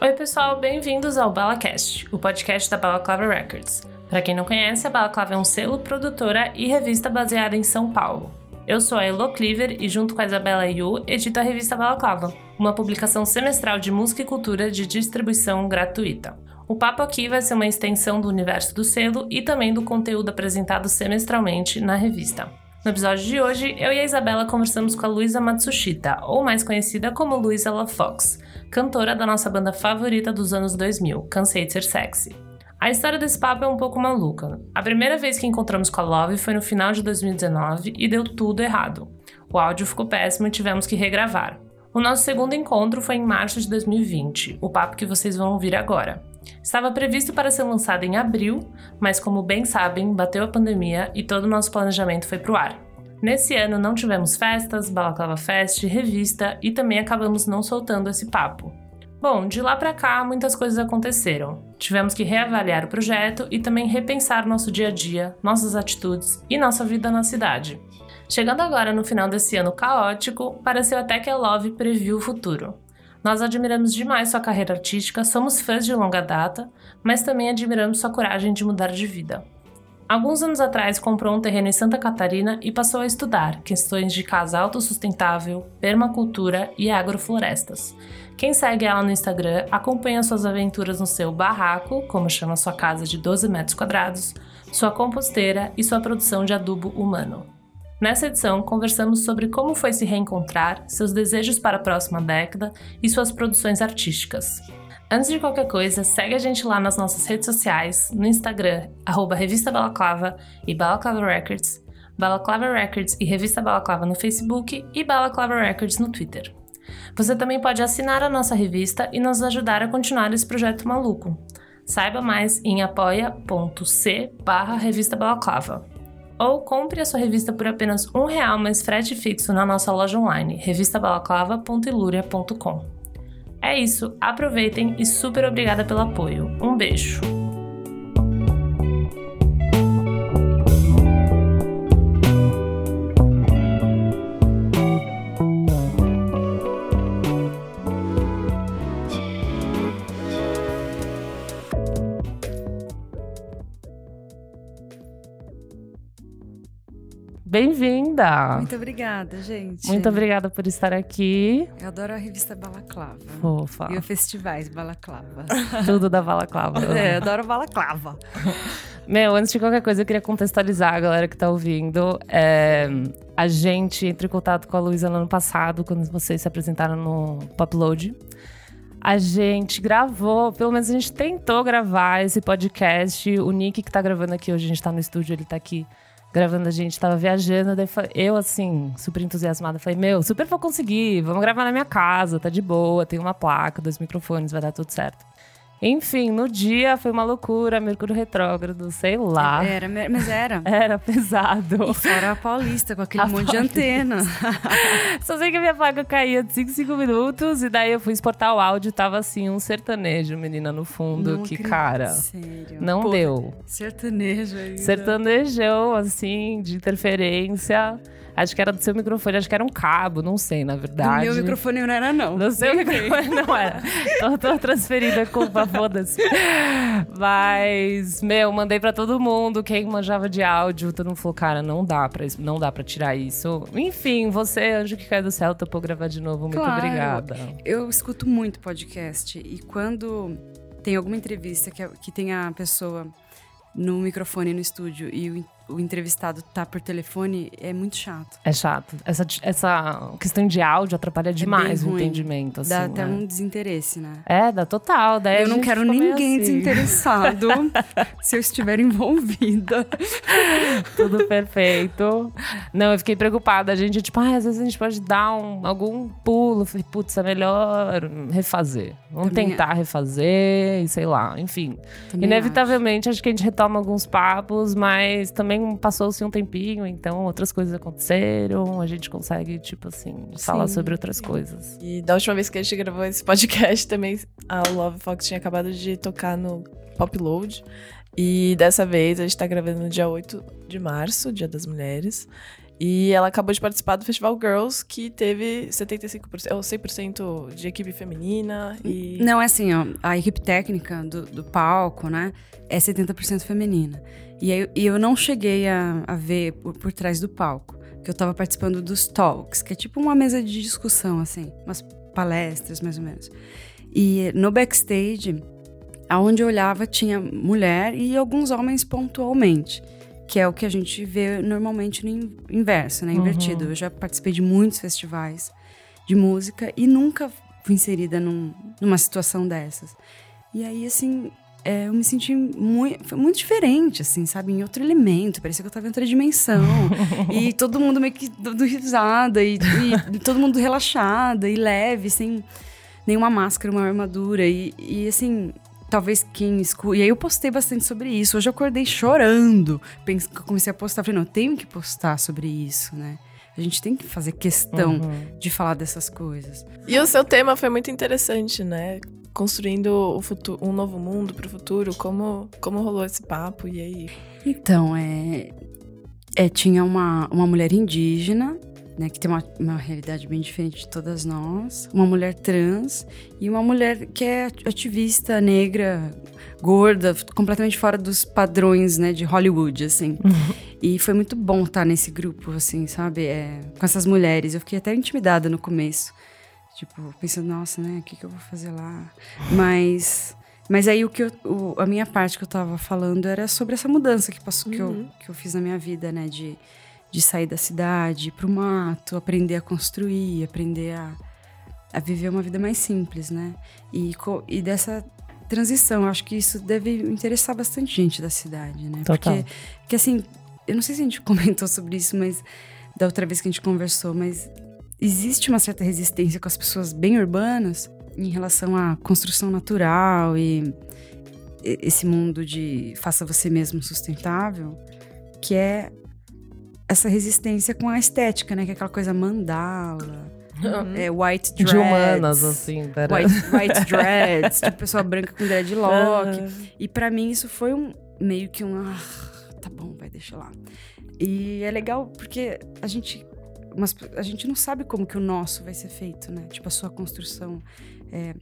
Oi, pessoal, bem-vindos ao BalaCast, o podcast da Balaclava Records. Para quem não conhece, a Balaclava é um selo, produtora e revista baseada em São Paulo. Eu sou a Elo Cleaver e, junto com a Isabela Yu, edito a revista Balaclava, uma publicação semestral de música e cultura de distribuição gratuita. O papo aqui vai ser uma extensão do universo do selo e também do conteúdo apresentado semestralmente na revista. No episódio de hoje, eu e a Isabela conversamos com a Luísa Matsushita, ou mais conhecida como Luísa La Fox, cantora da nossa banda favorita dos anos 2000, Cansei de Ser Sexy. A história desse papo é um pouco maluca. A primeira vez que encontramos com a Love foi no final de 2019 e deu tudo errado. O áudio ficou péssimo e tivemos que regravar. O nosso segundo encontro foi em março de 2020, o papo que vocês vão ouvir agora. Estava previsto para ser lançado em abril, mas como bem sabem, bateu a pandemia e todo o nosso planejamento foi pro ar. Nesse ano não tivemos festas, Balaclava Fest, revista e também acabamos não soltando esse papo. Bom, de lá para cá muitas coisas aconteceram. Tivemos que reavaliar o projeto e também repensar nosso dia a dia, nossas atitudes e nossa vida na cidade. Chegando agora no final desse ano caótico, pareceu até que a Love previu o futuro. Nós admiramos demais sua carreira artística, somos fãs de longa data, mas também admiramos sua coragem de mudar de vida. Alguns anos atrás comprou um terreno em Santa Catarina e passou a estudar questões de casa autossustentável, permacultura e agroflorestas. Quem segue ela no Instagram acompanha suas aventuras no seu barraco, como chama sua casa de 12 metros quadrados, sua composteira e sua produção de adubo humano. Nessa edição, conversamos sobre como foi se reencontrar, seus desejos para a próxima década e suas produções artísticas. Antes de qualquer coisa, segue a gente lá nas nossas redes sociais, no Instagram, Revista Balaclava e Balaclava Records, Balaclava Records e Revista Balaclava no Facebook e Balaclava Records no Twitter. Você também pode assinar a nossa revista e nos ajudar a continuar esse projeto maluco. Saiba mais em apoia.c barra Revista Balaclava. Ou compre a sua revista por apenas um real mais frete fixo na nossa loja online, revistabalaclava.iluria.com. É isso, aproveitem e super obrigada pelo apoio. Um beijo! Bem-vinda! Muito obrigada, gente. Muito obrigada por estar aqui. Eu adoro a revista Balaclava. Fofa. E os festivais Balaclava. Tudo da Balaclava. é, eu adoro Balaclava. Meu, antes de qualquer coisa, eu queria contextualizar a galera que tá ouvindo. É, a gente entrou em contato com a Luísa no ano passado, quando vocês se apresentaram no Popload. A gente gravou, pelo menos a gente tentou gravar esse podcast. O Nick que tá gravando aqui hoje, a gente tá no estúdio, ele tá aqui gravando a gente, tava viajando, daí eu, assim, super entusiasmada, falei, meu, super vou conseguir, vamos gravar na minha casa, tá de boa, tem uma placa, dois microfones, vai dar tudo certo. Enfim, no dia foi uma loucura, Mercúrio retrógrado, sei lá. Era, mas era. Era pesado. E fora a Paulista, com aquele a monte Paulista. de antena. Só sei que a minha placa caía de 5 5 minutos, e daí eu fui exportar o áudio, tava assim, um sertanejo, menina, no fundo, não que cara. Sério? Não Pô, deu. Sertanejo ainda. Sertanejão, assim, de interferência. Acho que era do seu microfone, acho que era um cabo, não sei, na verdade. Do meu microfone não era, não. Do seu microfone não era. tô, tô transferida a culpa, foda-se. Mas, meu, mandei pra todo mundo, quem manjava de áudio, todo mundo falou, cara, não dá pra, não dá pra tirar isso. Enfim, você, anjo que cai do céu, topou gravar de novo. Muito claro. obrigada. Eu escuto muito podcast e quando tem alguma entrevista que, que tem a pessoa no microfone no estúdio e o o entrevistado tá por telefone é muito chato. É chato. Essa, essa questão de áudio atrapalha demais é o entendimento. Assim, dá até né? um desinteresse, né? É, dá total. Daí eu não quero ninguém assim. desinteressado se eu estiver envolvida. Tudo perfeito. Não, eu fiquei preocupada. A gente, tipo, ah, às vezes a gente pode dar um, algum pulo. Falei, putz, é melhor refazer. Vamos Também tentar é. refazer e sei lá. Enfim. Também Inevitavelmente, acho. acho que a gente retoma alguns papos, mas também também passou-se um tempinho, então outras coisas aconteceram, a gente consegue, tipo assim, falar Sim. sobre outras coisas. E da última vez que a gente gravou esse podcast também, a Love Fox tinha acabado de tocar no Pop Load. E dessa vez a gente tá gravando no dia 8 de março, Dia das Mulheres. E ela acabou de participar do Festival Girls, que teve 75%, ou 100% de equipe feminina. E... Não, é assim, ó, a equipe técnica do, do palco, né, é 70% feminina. E aí, e eu não cheguei a, a ver por, por trás do palco, que eu tava participando dos talks, que é tipo uma mesa de discussão, assim, umas palestras, mais ou menos. E no backstage, aonde eu olhava, tinha mulher e alguns homens pontualmente que é o que a gente vê normalmente no inverso, né? Invertido. Uhum. Eu já participei de muitos festivais de música e nunca fui inserida num, numa situação dessas. E aí, assim, é, eu me senti muito, foi muito diferente, assim, sabe? Em outro elemento. Parecia que eu tava em outra dimensão. e todo mundo meio que do, do risada, e, e todo mundo relaxada e leve, sem nenhuma máscara, uma armadura. E, e assim, talvez quem escuta. E aí eu postei bastante sobre isso. Hoje eu acordei chorando. Pense, comecei a postar, falei, não, eu tenho que postar sobre isso, né? A gente tem que fazer questão uhum. de falar dessas coisas. E o seu tema foi muito interessante, né? Construindo o futuro, um novo mundo para o futuro. Como, como rolou esse papo? E aí? Então, é, é, tinha uma, uma mulher indígena né, que tem uma, uma realidade bem diferente de todas nós, uma mulher trans e uma mulher que é ativista negra, gorda, completamente fora dos padrões, né, de Hollywood, assim. Uhum. E foi muito bom estar nesse grupo, assim, sabe, é, com essas mulheres. Eu fiquei até intimidada no começo, tipo, pensando, nossa, né, o que, que eu vou fazer lá? Mas mas aí o que eu, o, a minha parte que eu tava falando era sobre essa mudança que passou, uhum. que, eu, uhum. que eu fiz na minha vida, né? De de sair da cidade, ir pro mato, aprender a construir, aprender a, a viver uma vida mais simples, né? E, e dessa transição, acho que isso deve interessar bastante gente da cidade, né? Total. Porque, porque assim, eu não sei se a gente comentou sobre isso, mas da outra vez que a gente conversou, mas existe uma certa resistência com as pessoas bem urbanas em relação à construção natural e esse mundo de faça você mesmo sustentável, que é essa resistência com a estética, né? Que é aquela coisa mandala. Uhum. É, white dreads. De humanas, assim. Pera. White, white dreads. tipo, pessoa branca com dreadlock. Uhum. E para mim isso foi um meio que um... Ah, tá bom, vai, deixa lá. E é legal porque a gente... Mas a gente não sabe como que o nosso vai ser feito, né? Tipo, a sua construção. É,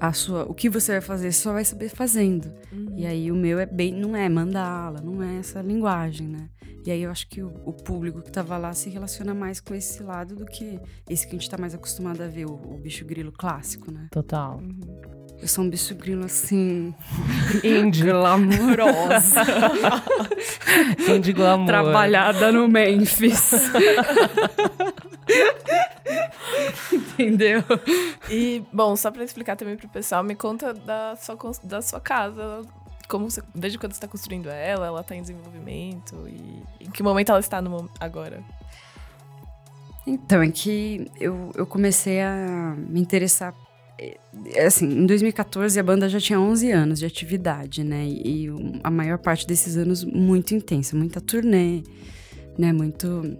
a sua, o que você vai fazer, você só vai saber fazendo. Uhum. E aí o meu é bem, não é mandala, não é essa linguagem, né? E aí eu acho que o, o público que tava lá se relaciona mais com esse lado do que esse que a gente tá mais acostumado a ver, o, o bicho grilo clássico, né? Total. Uhum. Eu sou um bicho grilo assim. Indie. Glamourosa. Indie glamour. Trabalhada no Memphis. Entendeu? E, bom, só pra explicar também pro pessoal, me conta da sua, da sua casa. Como você, desde quando você está construindo ela, ela está em desenvolvimento e em que momento ela está no, agora? Então, é que eu, eu comecei a me interessar. É, assim, em 2014 a banda já tinha 11 anos de atividade, né? E, e a maior parte desses anos muito intensa, muita turnê, né? Muito,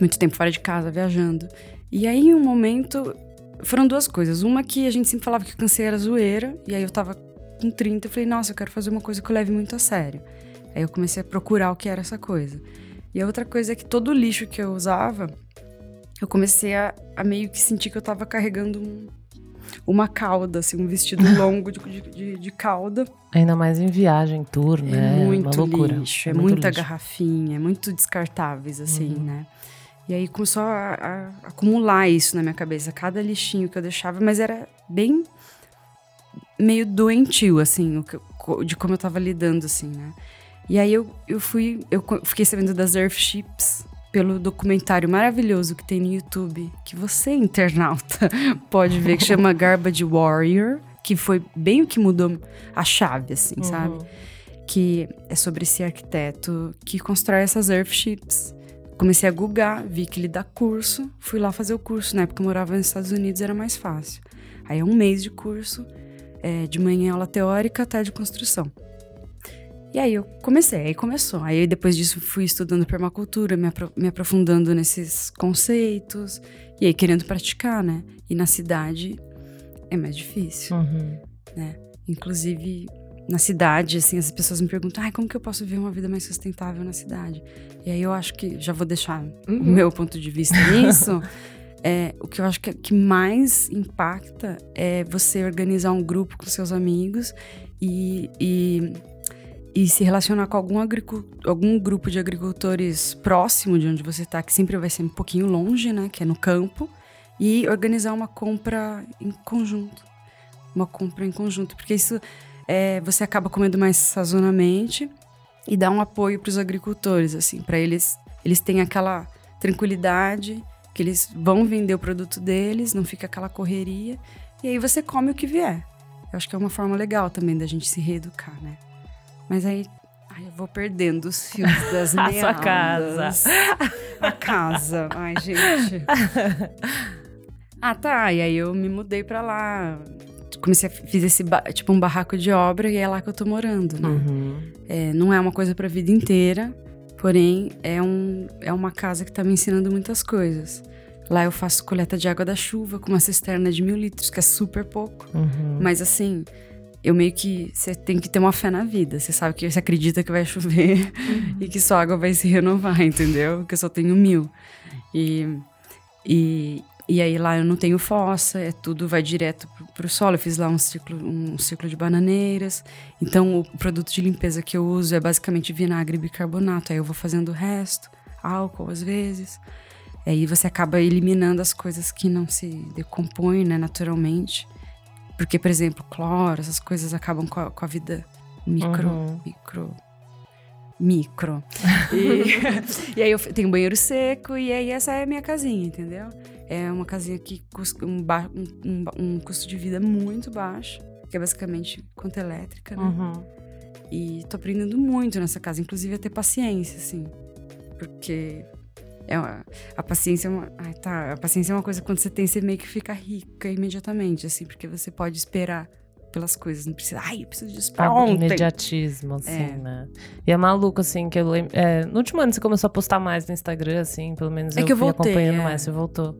muito tempo fora de casa, viajando. E aí, em um momento, foram duas coisas. Uma que a gente sempre falava que o câncer era zoeira, e aí eu tava com 30 eu falei, nossa, eu quero fazer uma coisa que eu leve muito a sério. Aí eu comecei a procurar o que era essa coisa. E a outra coisa é que todo o lixo que eu usava, eu comecei a, a meio que sentir que eu tava carregando um, uma cauda, assim, um vestido longo de, de, de, cauda. Ainda mais em viagem, tour, é né? É muito uma loucura. lixo, é, é muita lixo. garrafinha, é muito descartáveis, assim, uhum. né? E aí começou a, a, acumular isso na minha cabeça, cada lixinho que eu deixava, mas era bem meio doentio, assim, de como eu tava lidando, assim, né? E aí eu, eu fui, eu fiquei sabendo das Earthships pelo documentário maravilhoso que tem no YouTube, que você, internauta, pode ver, que chama Garbage Warrior, que foi bem o que mudou a chave, assim, uhum. sabe? Que é sobre esse arquiteto que constrói essas Earthships comecei a googar, vi que ele dá curso, fui lá fazer o curso. Na época eu morava nos Estados Unidos, era mais fácil. Aí é um mês de curso, é, de manhã aula teórica, tarde construção. E aí eu comecei, aí começou. Aí depois disso fui estudando permacultura, me, apro me aprofundando nesses conceitos, e aí querendo praticar, né? E na cidade é mais difícil, uhum. né? Inclusive, na cidade, assim, as pessoas me perguntam, ah, como que eu posso viver uma vida mais sustentável na cidade? E aí eu acho que, já vou deixar uhum. o meu ponto de vista nisso, é, o que eu acho que, que mais impacta é você organizar um grupo com seus amigos e, e, e se relacionar com algum, algum grupo de agricultores próximo de onde você está, que sempre vai ser um pouquinho longe, né, que é no campo, e organizar uma compra em conjunto. Uma compra em conjunto, porque isso é, você acaba comendo mais sazonamente e dá um apoio para os agricultores, assim, para eles eles têm aquela tranquilidade que eles vão vender o produto deles, não fica aquela correria e aí você come o que vier. Eu acho que é uma forma legal também da gente se reeducar, né? Mas aí Ai, eu vou perdendo os fios das A sua casa. A casa. Ai, gente. Ah, tá. E aí eu me mudei pra lá comecei a fiz esse tipo um barraco de obra e é lá que eu tô morando, né? Uhum. É, não é uma coisa para a vida inteira, porém é, um, é uma casa que tá me ensinando muitas coisas. Lá eu faço coleta de água da chuva com uma cisterna de mil litros, que é super pouco. Uhum. Mas assim, eu meio que. Você tem que ter uma fé na vida. Você sabe que você acredita que vai chover uhum. e que sua água vai se renovar, entendeu? Porque eu só tenho mil. E, e, e aí lá eu não tenho fossa, é tudo vai direto para o solo. Eu fiz lá um ciclo, um ciclo de bananeiras. Então o produto de limpeza que eu uso é basicamente vinagre e bicarbonato. Aí eu vou fazendo o resto, álcool às vezes. Aí você acaba eliminando as coisas que não se decompõem né, naturalmente. Porque, por exemplo, cloro, essas coisas acabam com a, com a vida micro, uhum. micro micro. E, e, aí eu tenho banheiro seco e aí essa é a minha casinha, entendeu? É uma casinha que custa um, um, um, custo de vida muito baixo, que é basicamente conta elétrica, né? Uhum. E tô aprendendo muito nessa casa, inclusive a ter paciência, assim. Porque é uma, a paciência é uma. Ai, tá. A paciência é uma coisa quando você tem, você meio que fica rica imediatamente, assim, porque você pode esperar pelas coisas. Não precisa, ai, eu preciso disso pra ontem. Imediatismo, assim, é. né? E é maluco, assim, que eu lembro. É, no último ano você começou a postar mais no Instagram, assim, pelo menos é eu, que eu fui voltei, acompanhando é. mais, você voltou.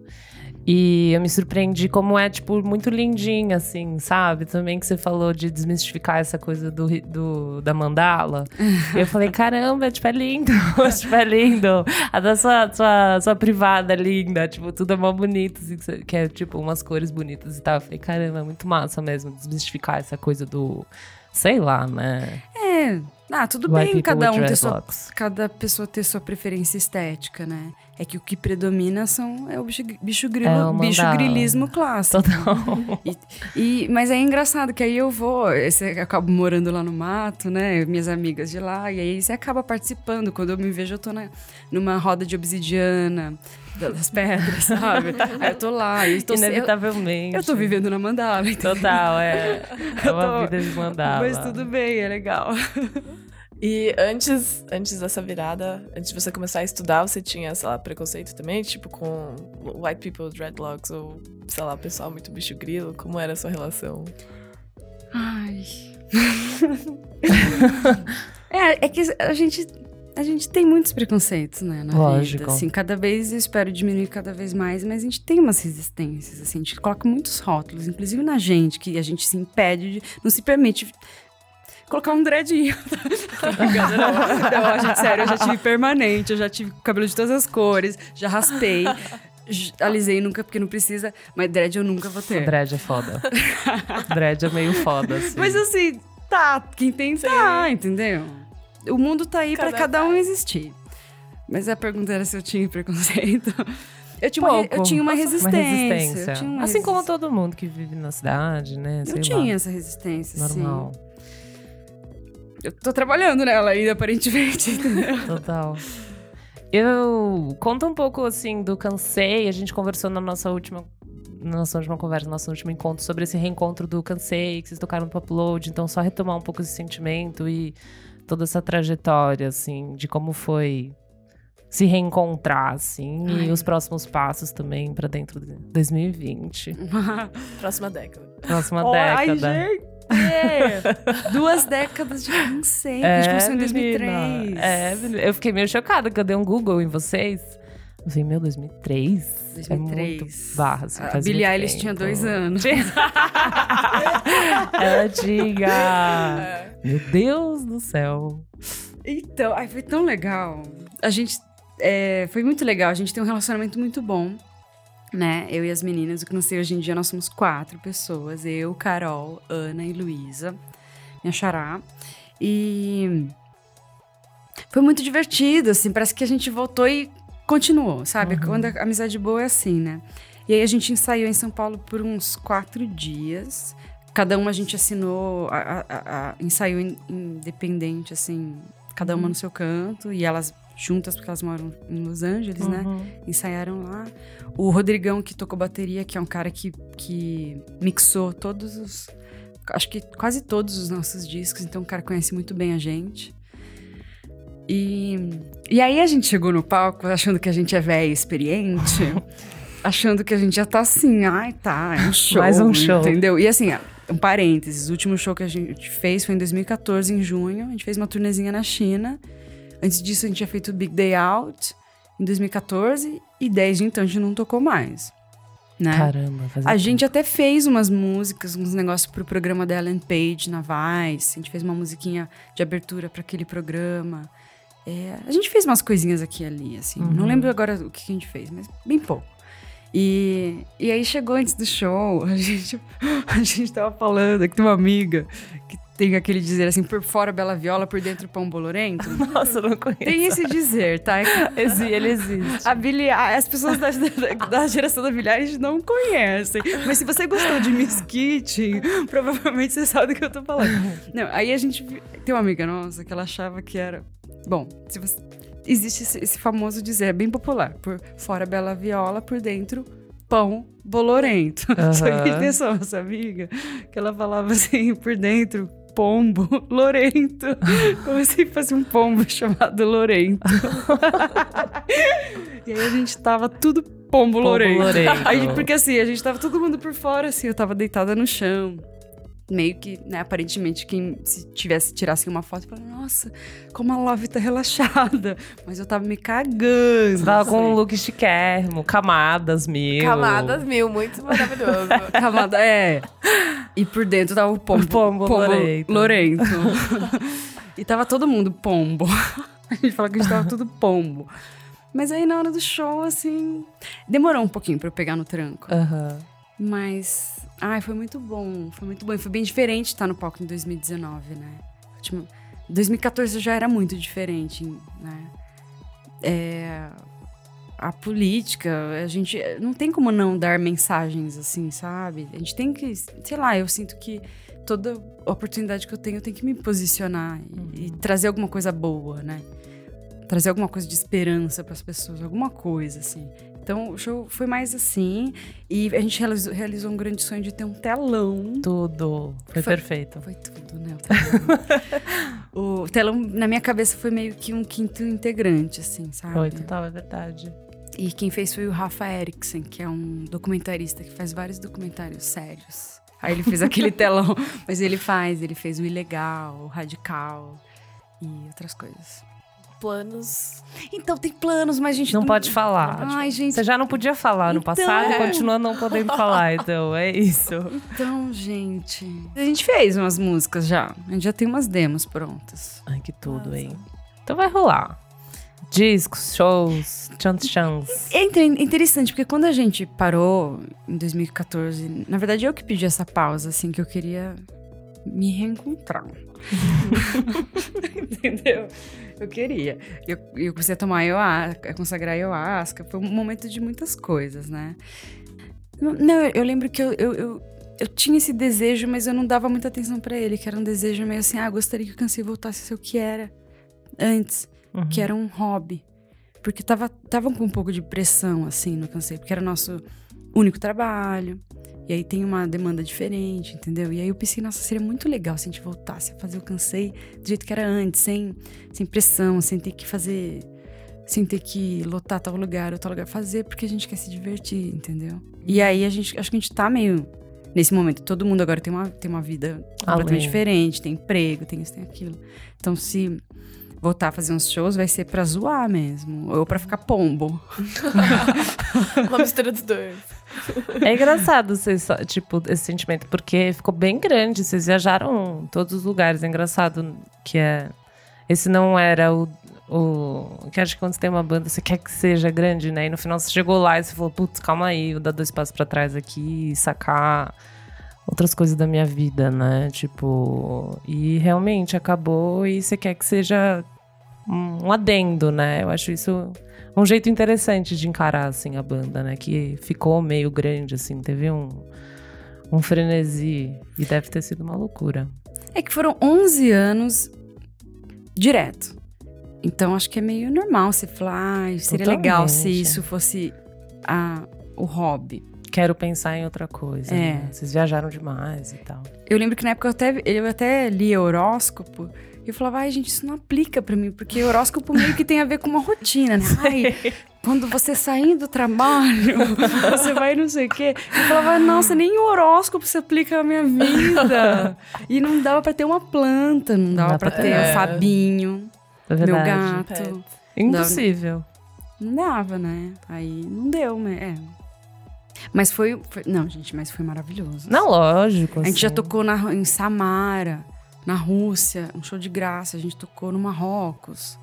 E eu me surpreendi como é, tipo, muito lindinha, assim, sabe? Também que você falou de desmistificar essa coisa do, do da mandala. eu falei, caramba, tipo, é lindo, tipo, é lindo. A da sua, sua, sua privada é linda, tipo, tudo é mó bonito, assim, que é, tipo, umas cores bonitas e tal. Eu falei, caramba, é muito massa mesmo desmistificar essa coisa do sei lá, né? É. Ah, tudo bem cada um ter sua, cada pessoa ter sua preferência estética, né? É que o que predomina são é o bicho, bicho, grilo, é bicho grilismo clássico. Total. E, e, mas é engraçado que aí eu vou, você acaba morando lá no mato, né? Minhas amigas de lá, e aí você acaba participando. Quando eu me vejo, eu tô na, numa roda de obsidiana das pedras, sabe? Aí eu tô lá. Eu tô, Inevitavelmente. Eu, eu tô vivendo na mandala. Entendeu? Total, é. É uma tô, vida de mandala. Mas tudo bem, é legal. E antes, antes dessa virada, antes de você começar a estudar, você tinha, sei lá, preconceito também? Tipo, com white people, dreadlocks, ou, sei lá, pessoal muito bicho grilo? Como era a sua relação? Ai. é, é que a gente a gente tem muitos preconceitos, né, na Lógico. vida. Assim, cada vez eu espero diminuir cada vez mais, mas a gente tem umas resistências, assim, a gente coloca muitos rótulos, inclusive na gente, que a gente se impede de, não se permite colocar um dreadinho. não, não, gente, sério, eu já tive permanente, eu já tive cabelo de todas as cores, já raspei. Alisei nunca, porque não precisa, mas dread eu nunca vou ter. Dread é foda. dread é meio foda, assim. Mas assim, tá, quem tem, tá, entendeu? o mundo tá aí para cada um existir. Mas a pergunta era se eu tinha preconceito. Eu tinha, uma, eu tinha uma resistência. Uma resistência. Uma assim resist... como todo mundo que vive na cidade, né? Sei eu tinha lá. essa resistência, Normal. Sim. Eu tô trabalhando nela ainda, aparentemente. Total. Eu conta um pouco assim do cansei. A gente conversou na nossa última na nossa última conversa, no nosso último encontro sobre esse reencontro do cansei que vocês tocaram no upload. Então só retomar um pouco esse sentimento e toda essa trajetória, assim, de como foi se reencontrar, assim, Ai. e os próximos passos também para dentro de 2020. Próxima década. Próxima oh, década. Ai, gente. É. Duas décadas de incêndio. É, a gente começou em 2003. É, eu fiquei meio chocada que eu dei um Google em vocês. Eu falei, meu, 2003? 2003. É muito barra, assim, A Billie Eilish tinha dois anos. Ela tinha. Meu Deus do céu. Então, ai, foi tão legal. A gente. é, foi muito legal. A gente tem um relacionamento muito bom, né? Eu e as meninas. O que não sei hoje em dia, nós somos quatro pessoas: eu, Carol, Ana e Luísa, minha xará. E. Foi muito divertido, assim. Parece que a gente voltou e continuou, sabe? Quando a amizade boa é assim, né? E aí a gente ensaiou em São Paulo por uns quatro dias. Cada uma a gente assinou, a, a, a, ensaiou in- independente, assim, cada uma no seu canto. E elas juntas, porque elas moram em Los Angeles, né? Uhum. Ensaiaram lá. O Rodrigão, que tocou bateria, que é um cara que, que mixou todos os. Acho que quase todos os nossos discos, então o cara conhece muito bem a gente. E, e aí a gente chegou no palco achando que a gente é velha e experiente, achando que a gente já tá assim, ai tá, é um show. Mais um show. Entendeu? E assim, um parênteses, o último show que a gente fez foi em 2014, em junho. A gente fez uma turnezinha na China. Antes disso, a gente tinha feito o Big Day Out em 2014 e desde então a gente não tocou mais. Né? Caramba, A gente até fez umas músicas, uns negócios pro programa da Ellen Page na Vice. A gente fez uma musiquinha de abertura para aquele programa. É, a gente fez umas coisinhas aqui e ali, assim. Não lembro agora o que a gente fez, mas bem pouco. E, e aí chegou antes do show, a gente, a gente tava falando que tem uma amiga que tem aquele dizer assim, por fora bela viola, por dentro pão bolorento. Nossa, eu não conheço. Tem esse dizer, tá? Exi- Ele existe. A Billie, as pessoas da, da, geração da Billie Eilish não conhecem. Mas se você gostou de Miss Kitty, provavelmente você sabe do que eu tô falando. Não, aí a gente... Tem uma amiga nossa que ela achava que era... Bom, se você... Existe esse, esse famoso dizer, é bem popular. Por fora bela viola, por dentro pão bolorento. Só que Aham. pensou, nossa amiga, que ela falava assim, por dentro... Pombo Lorento. Como se fosse um pombo chamado Lorento. E aí a gente tava tudo pombo, lorento. lorento. Aí, porque assim, a gente tava todo mundo por fora, assim, eu tava deitada no chão. Meio que, né, aparentemente, quem se tivesse, tirasse uma foto, falava, nossa, como a Love tá relaxada. Mas eu tava me cagando. Você tava com um assim. look chiquérrimo, camadas mil. Camadas mil, muito maravilhoso. Camada, é. E por dentro tava o pombo. O pombo lorento. lorento. e tava todo mundo pombo. A gente fala que a gente tava tudo pombo. Mas aí na hora do show, assim. Demorou um pouquinho pra eu pegar no tranco. Aham. Mas. Ai, foi muito bom. Foi muito bom. E foi bem diferente estar no palco em 2019, né? Tipo, 2014 já era muito diferente, né? É, a política, a gente não tem como não dar mensagens assim, sabe? A gente tem que, sei lá, eu sinto que toda oportunidade que eu tenho, eu tenho que me posicionar e, e trazer alguma coisa boa, né? Trazer alguma coisa de esperança para as pessoas, alguma coisa assim. Então, o show foi mais assim. E a gente realizou, realizou um grande sonho de ter um telão. Tudo. Foi, Foi- perfeito. Foi tudo, né? O telão. o telão, na minha cabeça, foi meio que um quinto integrante, assim, sabe? Foi total, é verdade. E quem fez foi o Rafa Eriksen, que é um documentarista que faz vários documentários sérios. Aí ele fez aquele telão, mas ele faz, ele fez o ilegal, o radical e outras coisas. Planos. Então tem planos, mas a gente Não pode falar. Ai, gente. Você já não podia falar no Então, passado continua não podendo falar, então é isso. Então, gente. A gente fez umas músicas já. A gente já tem umas demos prontas. Ai, que tudo, Nossa. hein? Então vai rolar. Discos, shows, chance chance. É inter- interessante, porque quando a gente parou em 2014, na verdade eu que pedi essa pausa, assim, que eu queria me reencontrar. Entendeu? Eu queria. Eu, eu comecei a tomar ayahuasca, a consagrar ayahuasca. Foi um momento de muitas coisas, né? Não, eu, lembro que eu, eu, eu, eu tinha esse desejo, mas eu não dava muita atenção pra ele, que era um desejo meio assim, ah, gostaria que o câncer voltasse a ser o que era antes Uhum. que era um hobby. Porque tava, tava com um pouco de pressão, assim, no Cansei. Porque era o nosso único trabalho. E aí tem uma demanda diferente, entendeu? E aí eu pensei, nossa, seria muito legal se a gente voltasse a fazer o Cansei do jeito que era antes, sem, sem pressão, sem ter que fazer... Sem ter que lotar tal lugar ou tal lugar. Fazer porque a gente quer se divertir, entendeu? E aí a gente... Acho que a gente tá meio... Nesse momento, todo mundo agora tem uma, tem uma vida completamente Além. diferente. Tem emprego, tem isso, tem aquilo. Então, se voltar a fazer uns shows vai ser pra zoar mesmo. Ou pra ficar pombo. Uma mistura dos dois. É engraçado, vocês, tipo, esse sentimento, porque ficou bem grande. Vocês viajaram em todos os lugares. É engraçado que é. Esse não era o. o que acho que quando você tem uma banda, você quer que seja grande, né? E no final você chegou lá e você falou, putz, calma aí, vou dar dois passos pra trás aqui e sacar outras coisas da minha vida, né? Tipo. E realmente acabou e você quer que seja um um adendo, né? Eu acho isso um jeito interessante de encarar, assim, a banda, né? Que ficou meio grande, assim, teve um, um frenesi e deve ter sido uma loucura. É que foram 11 anos direto. Então acho que é meio normal você falar, ah, seria legal se Totalmente. isso fosse a, o hobby. Quero pensar em outra coisa. É. né? Vocês viajaram demais e tal. Eu lembro que na época eu até, eu até lia horóscopo e eu falava, ai gente, isso não aplica pra mim, porque horóscopo meio que tem a ver com uma rotina, né? Ai, quando você sair do trabalho, você vai não sei o quê. Eu falava, nossa, nem o horóscopo se aplica à minha vida. E não dava pra ter uma planta, não dava pra ter ter. o Fabinho, É meu gato. Impossível. Não dava, né? Aí não deu, né? É. Mas foi, foi- Não, gente, mas foi maravilhoso. Não, lógico. A gente já assim. tocou na, em Samara, na Rússia, um show de graça. A gente tocou no Marrocos.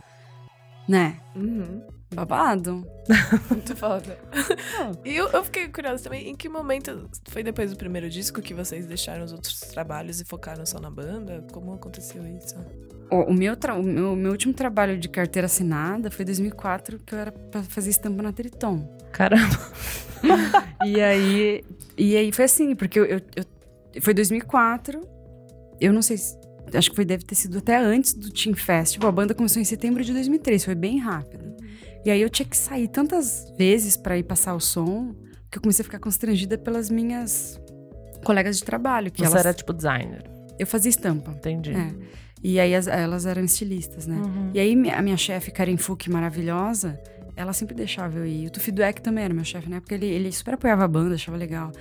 Né? Uhum. Babado. Muito foda. e eu, eu fiquei curiosa também, em que momento foi depois do primeiro disco que vocês deixaram os outros trabalhos e focaram só na banda? Como aconteceu isso? O, o meu, tra- o meu, meu último trabalho de carteira assinada foi em 2004, que eu era pra fazer estampa na Triton. Caramba. E aí, e aí foi assim, porque eu, eu- eu- foi 2004. Eu não sei se. Acho que foi, deve ter sido até antes do Team Festival. A banda começou em setembro de 2003, foi bem rápido. E aí eu tinha que sair tantas vezes pra ir passar o som que eu comecei a ficar constrangida pelas minhas colegas de trabalho. Que Você elas, era tipo designer. Eu fazia estampa. Entendi. É. E aí as- elas eram estilistas, né? Uhum. E aí a minha chefe, Karen Fuck, maravilhosa, ela sempre deixava eu ir. O Tufi Dueck também era meu chefe, né? Porque ele, ele super apoiava a banda, achava legal.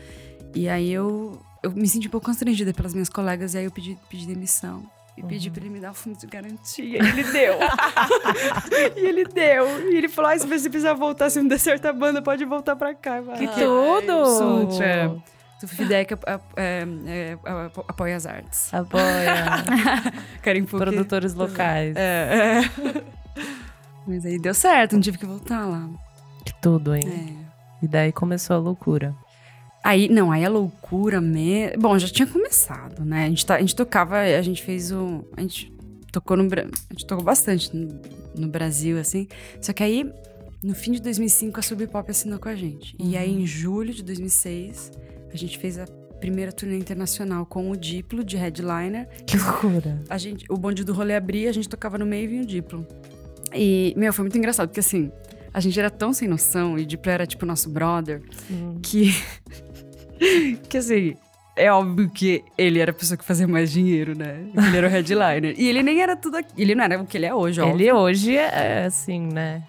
E aí eu, eu me senti um pouco constrangida pelas minhas colegas, e aí eu pedi, pedi demissão. E pedi pra ele me dar o fundo de garantia. E ele deu. e ele deu. E ele falou: ah, se você precisar voltar, se não der certo a banda, pode voltar pra cá. Que Ai, tudo! Super. Ap- ap- é, é, ap- apoia as artes. Apoia Fuck. produtores locais. É, é. Mas aí deu certo, não tive que voltar lá. Que tudo, hein? É. E daí começou a loucura. Aí, não, aí a loucura mesmo. Bom, já tinha começado, né? A gente, tá, a gente tocava, a gente fez o. A gente tocou no. A gente tocou bastante no, no Brasil, assim. Só que aí, no fim de 2005, a Sub Pop assinou com a gente. E aí, em julho de 2006, a gente fez a primeira turnê internacional com o Diplo de headliner. Que loucura. A gente, o bonde do rolê abria, a gente tocava no meio e vinha o Diplo. E, meu, foi muito engraçado, porque assim, a gente era tão sem noção, e o Diplo era tipo nosso brother, que. que assim. É óbvio que ele era a pessoa que fazia mais dinheiro, né? Ele era o headliner. E ele nem era tudo. Ele não era o que ele é hoje, óbvio. Ele hoje é assim, né?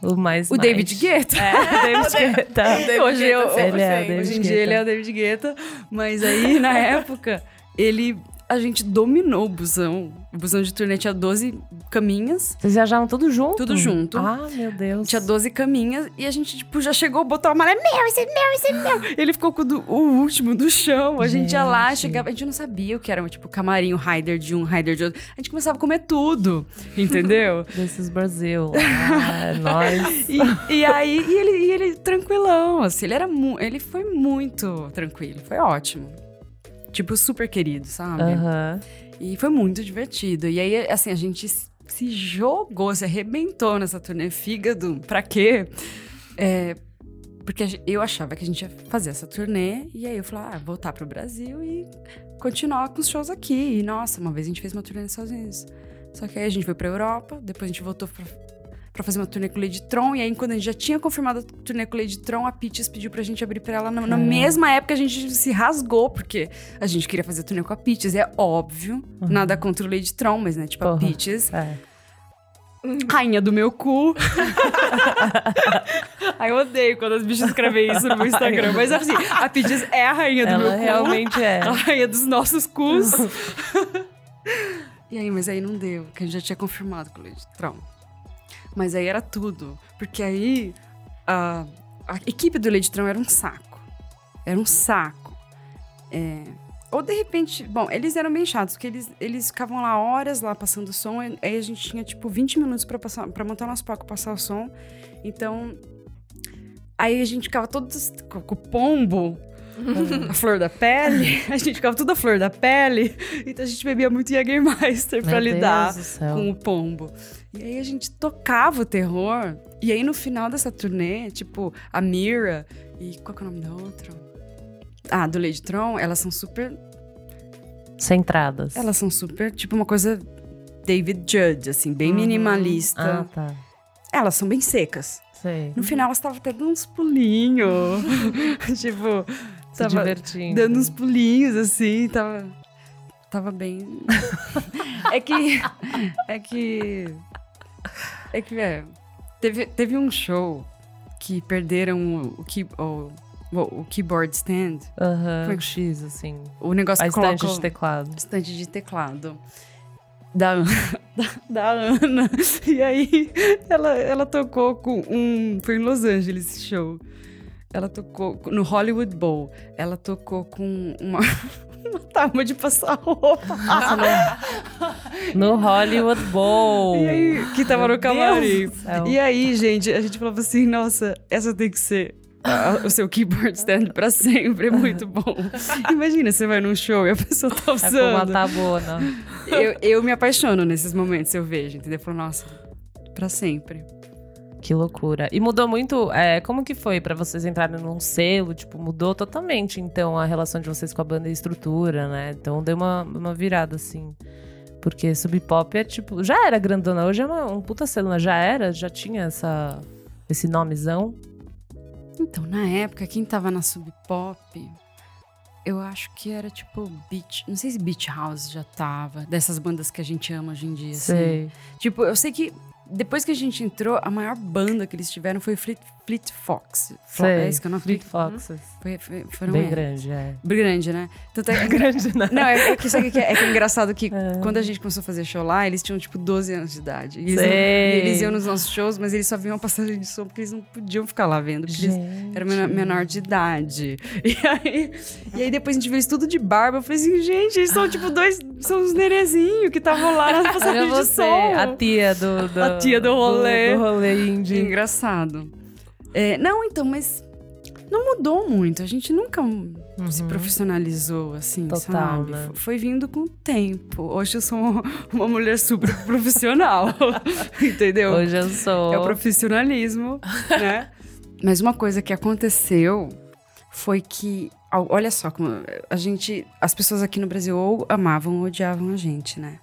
O mais. O mais- David Guetta. É, o David Guetta. Hoje eu, Ele é, 100%. David hoje em dia ele é o David Guetta. Mas aí, na época, ele. A gente dominou o busão. O busão de turnê tinha 12 caminhas. Vocês viajaram tudo junto? Tudo junto. Ah, meu Deus. Tinha 12 caminhas e a gente, tipo, já chegou, botou a mala, é meu, esse é meu, esse é meu. Ele ficou com o, do- o último do chão. A gente ia lá, Gente. chegava, a gente não sabia o que era, tipo, camarim, um rider de um, rider de outro. A gente começava a comer tudo, entendeu? Desses Brasil. Ah, nós. E, e aí, e ele, e ele tranquilão, assim, ele era ele foi muito tranquilo, foi ótimo. Tipo, super querido, sabe? Aham. E foi muito divertido. E aí, assim, a gente se jogou, se arrebentou nessa turnê. Fígado, pra quê? É, porque eu achava que a gente ia fazer essa turnê. E aí eu falei, ah, voltar pro Brasil e continuar com os shows aqui. E, nossa, uma vez a gente fez uma turnê Unidos. Só que aí a gente foi pra Europa, depois a gente voltou pra, pra fazer uma turnê com o Lady Tron. E aí, quando a gente já tinha confirmado a turnê com o Lady Tron, a Peaches pediu pra gente abrir pra ela. Na, na Caramba. mesma época, a gente se rasgou, porque a gente queria fazer turnê com a Peaches. É óbvio, nada contra o Lady Tron, mas, né, tipo, a Porra. Peaches, É. rainha do meu cu. Ai, eu odeio quando as bichas escrevem isso no meu Instagram. Mas, assim, a Peaches é a rainha do meu Ela cu. realmente é. A rainha dos nossos cus. e aí, mas aí não deu, porque a gente já tinha confirmado com o Lady Tron. Mas aí era tudo. Porque aí a, a equipe do Lady Tron era um saco. Era um saco. É, ou de repente, bom, eles eram bem chatos, porque eles, eles ficavam lá horas lá passando som, aí a gente tinha tipo 20 minutos pra montar nosso palco passar o som. Então, aí a gente ficava todos com o pombo, a flor da pele, a gente ficava tudo a flor da pele, então a gente bebia muito Jägermeister pra Meu lidar com o pombo. E aí a gente tocava o terror, e aí no final dessa turnê, tipo, a Mira e qual que é o nome da outra? Ah, do Lady Tron, elas são super Centradas. elas são super, tipo, uma coisa David Judge, assim, bem Uhum. minimalista. Ah, tá. Elas são bem secas. Sei. No final, elas estavam até dando uns pulinhos. tipo, Se tava divertindo. dando uns pulinhos, assim, tava... Tava bem... é que... É que... É que, velho, teve, teve um show que perderam o, key, o, o, keyboard stand. Aham, Foi- o X, assim. O negócio A que estante coloca... de teclado. estante de teclado da, da, da Ana. E aí ela, ela tocou com um. Foi em Los Angeles esse show. Ela tocou no Hollywood Bowl. Ela tocou com uma, uma tábua de passar roupa. No Hollywood Bowl. E aí, que tava Meu no camarim. E aí, gente, a gente falava assim: nossa, essa tem que ser. o seu keyboard stand pra sempre, é muito bom. Imagina, você vai num show e a pessoa tá É com uma usando. tabona. eu, eu me apaixono nesses momentos, eu vejo, entendeu? Eu falo, nossa, pra sempre. Que loucura. E mudou muito. é, como que foi pra vocês entrarem num selo? Tipo, mudou totalmente, então, a relação de vocês com a banda e a estrutura, né? Então deu uma, uma virada, assim. Porque Sub Pop é tipo. Já era grandona, hoje é uma, um puta selo, né? Já era? Já tinha essa, esse nomezão? Então, na época, quem tava na Sub Pop, eu acho que era tipo Beach. Não sei se Beach House já tava, dessas bandas que a gente ama hoje em dia. assim. Sei. Tipo, eu sei que depois que a gente entrou, a maior banda que eles tiveram foi Fleet, Fleet Fox. Sei. É isso que eu não Fleet Foxes. Foi, foi, foram Bem eles. grande, é. Grande, né? Tanto é, grande, né? Não, é, é que sabe o que é, é que é engraçado que É. quando a gente começou a fazer show lá, eles tinham tipo 12 anos de idade. E eles, não- e eles iam nos nossos shows, mas eles só viam a passagem de som porque eles não podiam ficar lá vendo. Porque eles Gente. eram menor, menor de idade. E aí, e aí depois a gente viu eles tudo de barba. Eu falei assim, gente, eles são tipo dois. São uns nenezinhos que estavam lá na passagem Olha de você, som. a tia do, do- A tia do rolê. Do, do rolê indie. Engraçado. É, não, então, mas não mudou muito. A gente nunca se Uhum. profissionalizou, assim, Total, sabe? né? Foi vindo com o tempo. Hoje eu sou uma, uma mulher super profissional, entendeu? Hoje eu sou. É o profissionalismo, né? Mas uma coisa que aconteceu foi que, ao- olha só como a gente, as pessoas aqui no Brasil ou amavam ou odiavam a gente, né?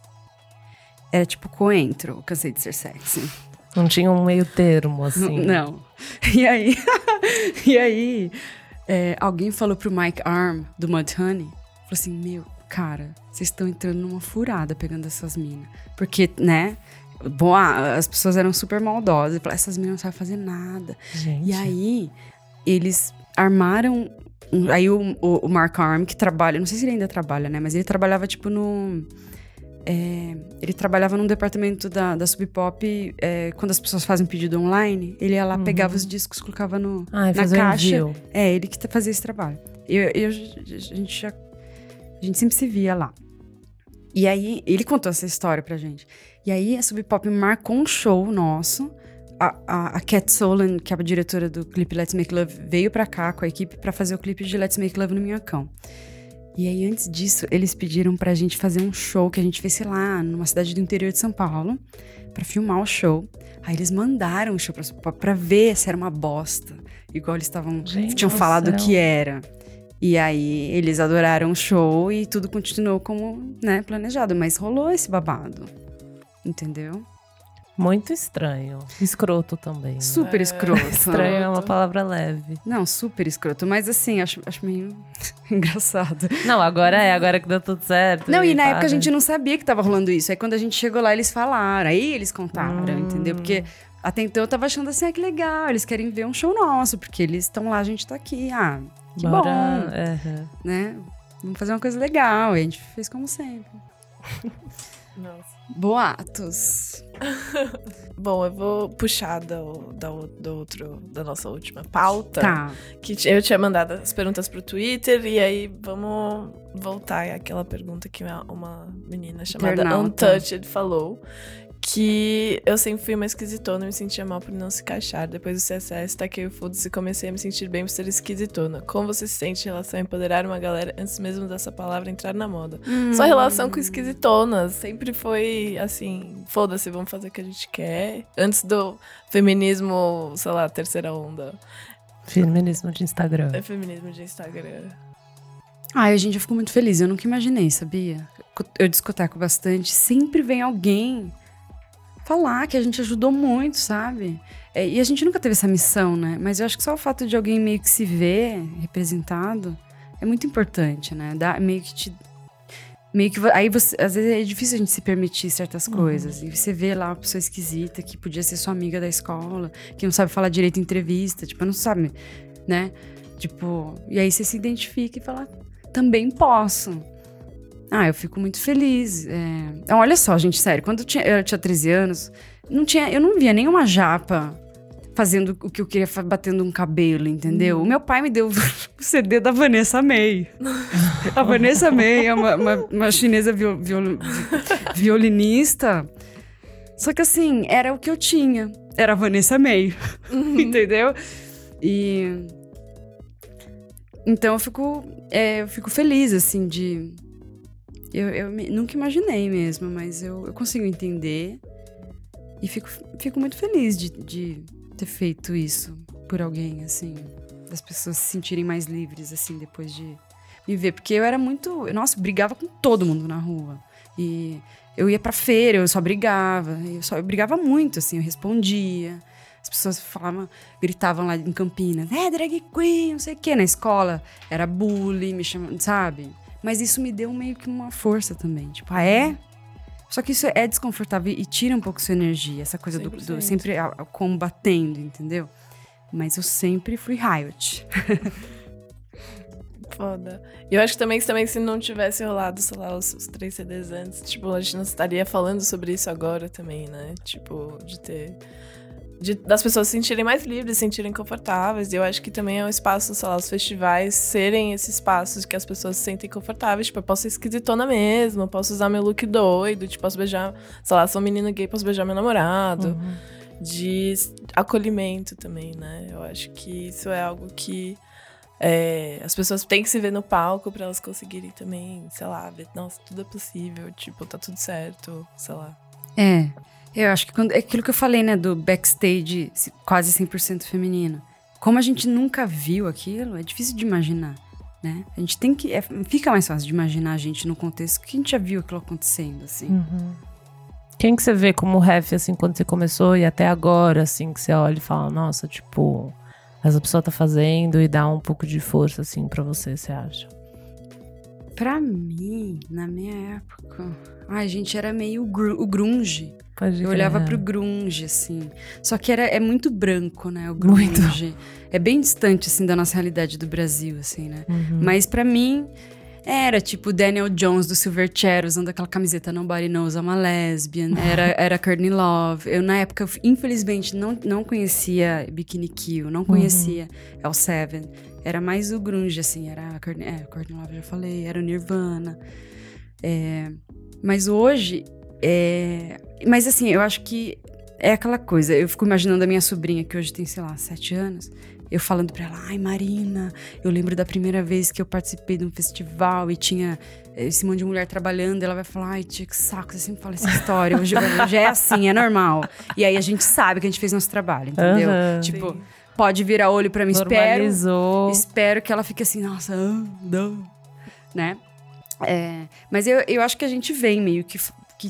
Era tipo coentro, cansei de ser sexy. Não tinha um meio termo, assim. Não. E aí, e aí é, alguém falou pro Mike Arm, do Mudhoney, falou assim, meu, cara, vocês estão entrando numa furada pegando essas minas. Porque, né, bom, ah, as pessoas eram super maldosas. E falaram, essas minas não sabem fazer nada. Gente. E aí, eles armaram... um- aí o, o Mark Arm, que trabalha, não sei se ele ainda trabalha, né, mas ele trabalhava, tipo, no... é, ele trabalhava num departamento da, da Sub Pop, é, quando as pessoas fazem pedido online, ele ia lá, pegava os discos, colocava no, Ai, na caixa. envio. É, ele que fazia esse trabalho. Eu, eu, a gente já. A gente sempre se via lá. E aí, ele contou essa história pra gente. E aí, a Sub Pop marcou um show nosso. A, a, a Cat Solan, que é a diretora do clipe Let's Make Love, veio pra cá com a equipe pra fazer o clipe de Let's Make Love no Minhocão. E aí, antes disso, eles pediram pra gente fazer um show que a gente fez, sei lá, numa cidade do interior de São Paulo, pra filmar o show. Aí eles mandaram o show pra pra ver se era uma bosta. Igual eles estavam. Tinham do falado céu. que era. E aí eles adoraram o show e tudo continuou como, né, planejado. Mas rolou esse babado. Entendeu? Muito estranho. Escroto também. né? Super É, escroto. Estranho é uma palavra leve. Não, super escroto. Mas assim, acho, acho meio engraçado. Não, agora é, agora que deu tudo certo. Não, e na para. época a gente não sabia que tava rolando isso. Aí quando a gente chegou lá, eles falaram. Aí eles contaram, Hum. entendeu? Porque até então eu tava achando assim, ah, que legal. Eles querem ver um show nosso, porque eles estão lá, a gente tá aqui. Ah, que Bora- bom. é. né? Vamos fazer uma coisa legal. E a gente fez como sempre. Nossa. Boatos. Bom, eu vou puxar do, da, do outro, da nossa última pauta. Tá. Que eu tinha mandado as perguntas pro Twitter, e aí vamos voltar àquela pergunta que uma, uma menina chamada Internauta. Untouched falou. Que eu sempre fui uma esquisitona e me sentia mal por não se encaixar. Depois do CSS, taquei o foda-se e comecei a me sentir bem por ser esquisitona. Como você se sente em relação a empoderar uma galera antes mesmo dessa palavra entrar na moda? Sua relação com esquisitonas sempre foi assim, foda-se, vamos fazer o que a gente quer. Antes do feminismo, sei lá, terceira onda. Feminismo de Instagram. É feminismo de Instagram. Ai, gente, eu fico muito feliz. Eu nunca imaginei, sabia? Eu discoteco bastante. Sempre vem alguém falar que a gente ajudou muito, sabe? É, e a gente nunca teve essa missão, né? Mas eu acho que só o fato de alguém meio que se ver representado é muito importante, né? Dá, meio que te. Meio que. Aí você. Às vezes é difícil a gente se permitir certas coisas. E você vê lá uma pessoa esquisita que podia ser sua amiga da escola, que não sabe falar direito em entrevista, tipo, não sabe, né? Tipo, e aí você se identifica e fala, também posso. Ah, eu fico muito feliz. É... Então, olha só, gente, sério, quando eu tinha, eu tinha 13 anos, não tinha, eu não via nenhuma japa fazendo o que eu queria, batendo um cabelo, entendeu? O meu pai me deu o CD da Vanessa May. A Vanessa May é uma, uma, uma chinesa viol- viol- violinista. Só que assim, era o que eu tinha. Era a Vanessa May. entendeu? E. Então eu fico, é, eu fico feliz, assim, de. Eu, eu nunca imaginei mesmo, mas eu, eu consigo entender. E fico, fico muito feliz de, de ter feito isso por alguém, assim. Das pessoas se sentirem mais livres, assim, depois de me ver. Porque eu era muito. Nossa, eu brigava com todo mundo na rua. E eu ia pra feira, eu só brigava. Eu, só, eu brigava muito, assim, eu respondia. As pessoas falavam, gritavam lá em Campinas, é drag queen, não sei o quê. Na escola era bullying, me chamando, sabe? Mas isso me deu meio que uma força também. Tipo, ah, é? Só que isso é desconfortável e tira um pouco sua energia. Essa coisa do, do 100%. sempre combatendo, entendeu? Mas eu sempre fui riot. Foda. E eu acho que também, também se não tivesse rolado, sei lá, os, os três CDs antes, tipo, a gente não estaria falando sobre isso agora também, né? Tipo, de ter. De- das pessoas se sentirem mais livres, se sentirem confortáveis. E eu acho que também é um espaço, sei lá, os festivais serem esses espaços que as pessoas se sentem confortáveis. Tipo, eu posso ser esquisitona mesmo, posso usar meu look doido, tipo, posso beijar, sei lá, sou um menino gay, posso beijar meu namorado. De acolhimento também, né? Eu acho que isso é algo que é, as pessoas têm que se ver no palco pra elas conseguirem também, sei lá, ver, nossa, tudo é possível, tipo, tá tudo certo, sei lá. É. Eu acho que quando, é aquilo que eu falei, né, do backstage se- quase 100% feminino. Como a gente nunca viu aquilo, é difícil de imaginar, né? A gente tem que. é, fica mais fácil de imaginar a gente no contexto que a gente já viu aquilo acontecendo, assim. Uhum. Quem que você vê como ref, assim, quando você começou e até agora, assim, que você olha e fala, nossa, tipo, essa pessoa tá fazendo e dá um pouco de força, assim, pra você, você acha? Pra mim, na minha época. Ai, gente, era meio gru- o grunge. Pode Eu olhava pro grunge, assim. Só que era, é muito branco, né? O Muito. grunge. É bem distante, assim, da nossa realidade do Brasil, assim, né? Uhum. Mas pra mim, era tipo Daniel Jones do Silverchair usando aquela camiseta Nobody Knows I'm a Lesbian. Era, era Courtney Love. Eu, na época, infelizmente, não, não conhecia Bikini Kill, não conhecia El Seven. Era mais o grunge, assim. Era a Courtney, é, Courtney Love, já falei. Era o Nirvana. É, mas hoje... É, mas assim, eu acho que é aquela coisa. Eu fico imaginando a minha sobrinha, que hoje tem, sei lá, sete anos. Eu falando pra ela, ai Marina, eu lembro da primeira vez que eu participei de um festival e tinha esse monte de mulher trabalhando. Ela vai falar, ai tia, que saco, você sempre fala essa história. Hoje, hoje é assim, é normal. E aí a gente sabe que a gente fez nosso trabalho, entendeu? Aham. Tipo, pode virar olho pra mim, espero. Normalizou. Espero que ela fique assim, nossa, não, né? É, mas eu, eu acho que a gente vem meio que, que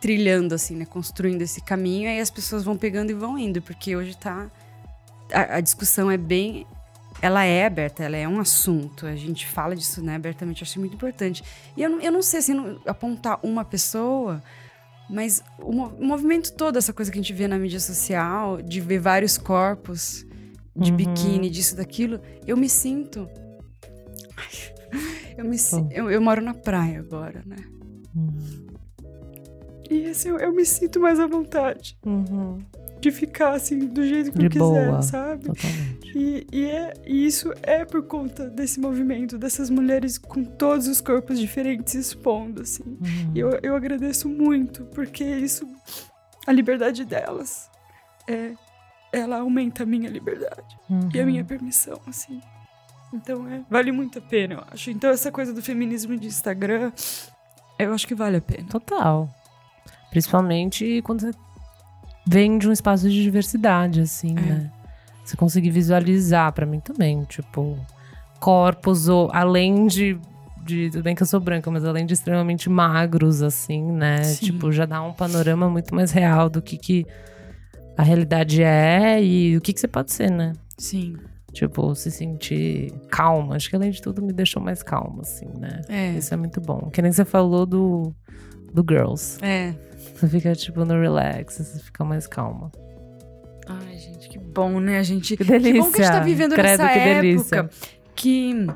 trilhando, assim, né? Construindo esse caminho, aí as pessoas vão pegando e vão indo, porque hoje tá. A, a discussão é bem. Ela é aberta, ela é um assunto. A gente fala disso, né, abertamente, eu acho muito importante. E eu, não- eu não sei, assim, não- apontar uma pessoa, mas o movimento todo, essa coisa que a gente vê na mídia social, de ver vários corpos de Uhum. biquíni, disso, daquilo, eu me sinto. Eu, me, eu, eu moro na praia agora, né? Uhum. E assim, eu, eu me sinto mais à vontade Uhum. de ficar assim, do jeito que De eu quiser, boa. sabe? Totalmente. E, e, é, e isso é por conta desse movimento, dessas mulheres com todos os corpos diferentes expondo, assim. Uhum. E eu, eu agradeço muito, porque isso, a liberdade delas, é, ela aumenta a minha liberdade e a Uhum. minha permissão, assim. Então, é, vale muito a pena, eu acho. Então, essa coisa do feminismo de Instagram, eu acho que vale a pena. Total. Principalmente quando você vem de um espaço de diversidade, assim, É. né? Você conseguir visualizar, pra mim também, tipo, corpos, ou além de, de. Tudo bem que eu sou branca, mas além de extremamente magros, assim, né? Sim. Tipo, já dá um panorama muito mais real do que, que a realidade é e o que, que você pode ser, né? Sim. Tipo, se sentir calma. Acho que além de tudo me deixou mais calma, assim, né? É. Isso é muito bom. Que nem você falou do, do Girls. É. Você fica, tipo, no relax, você fica mais calma. Ai, gente, que bom, né? A gente. Que delícia. Que bom que a gente tá vivendo Credo, nessa que época. delícia. Que.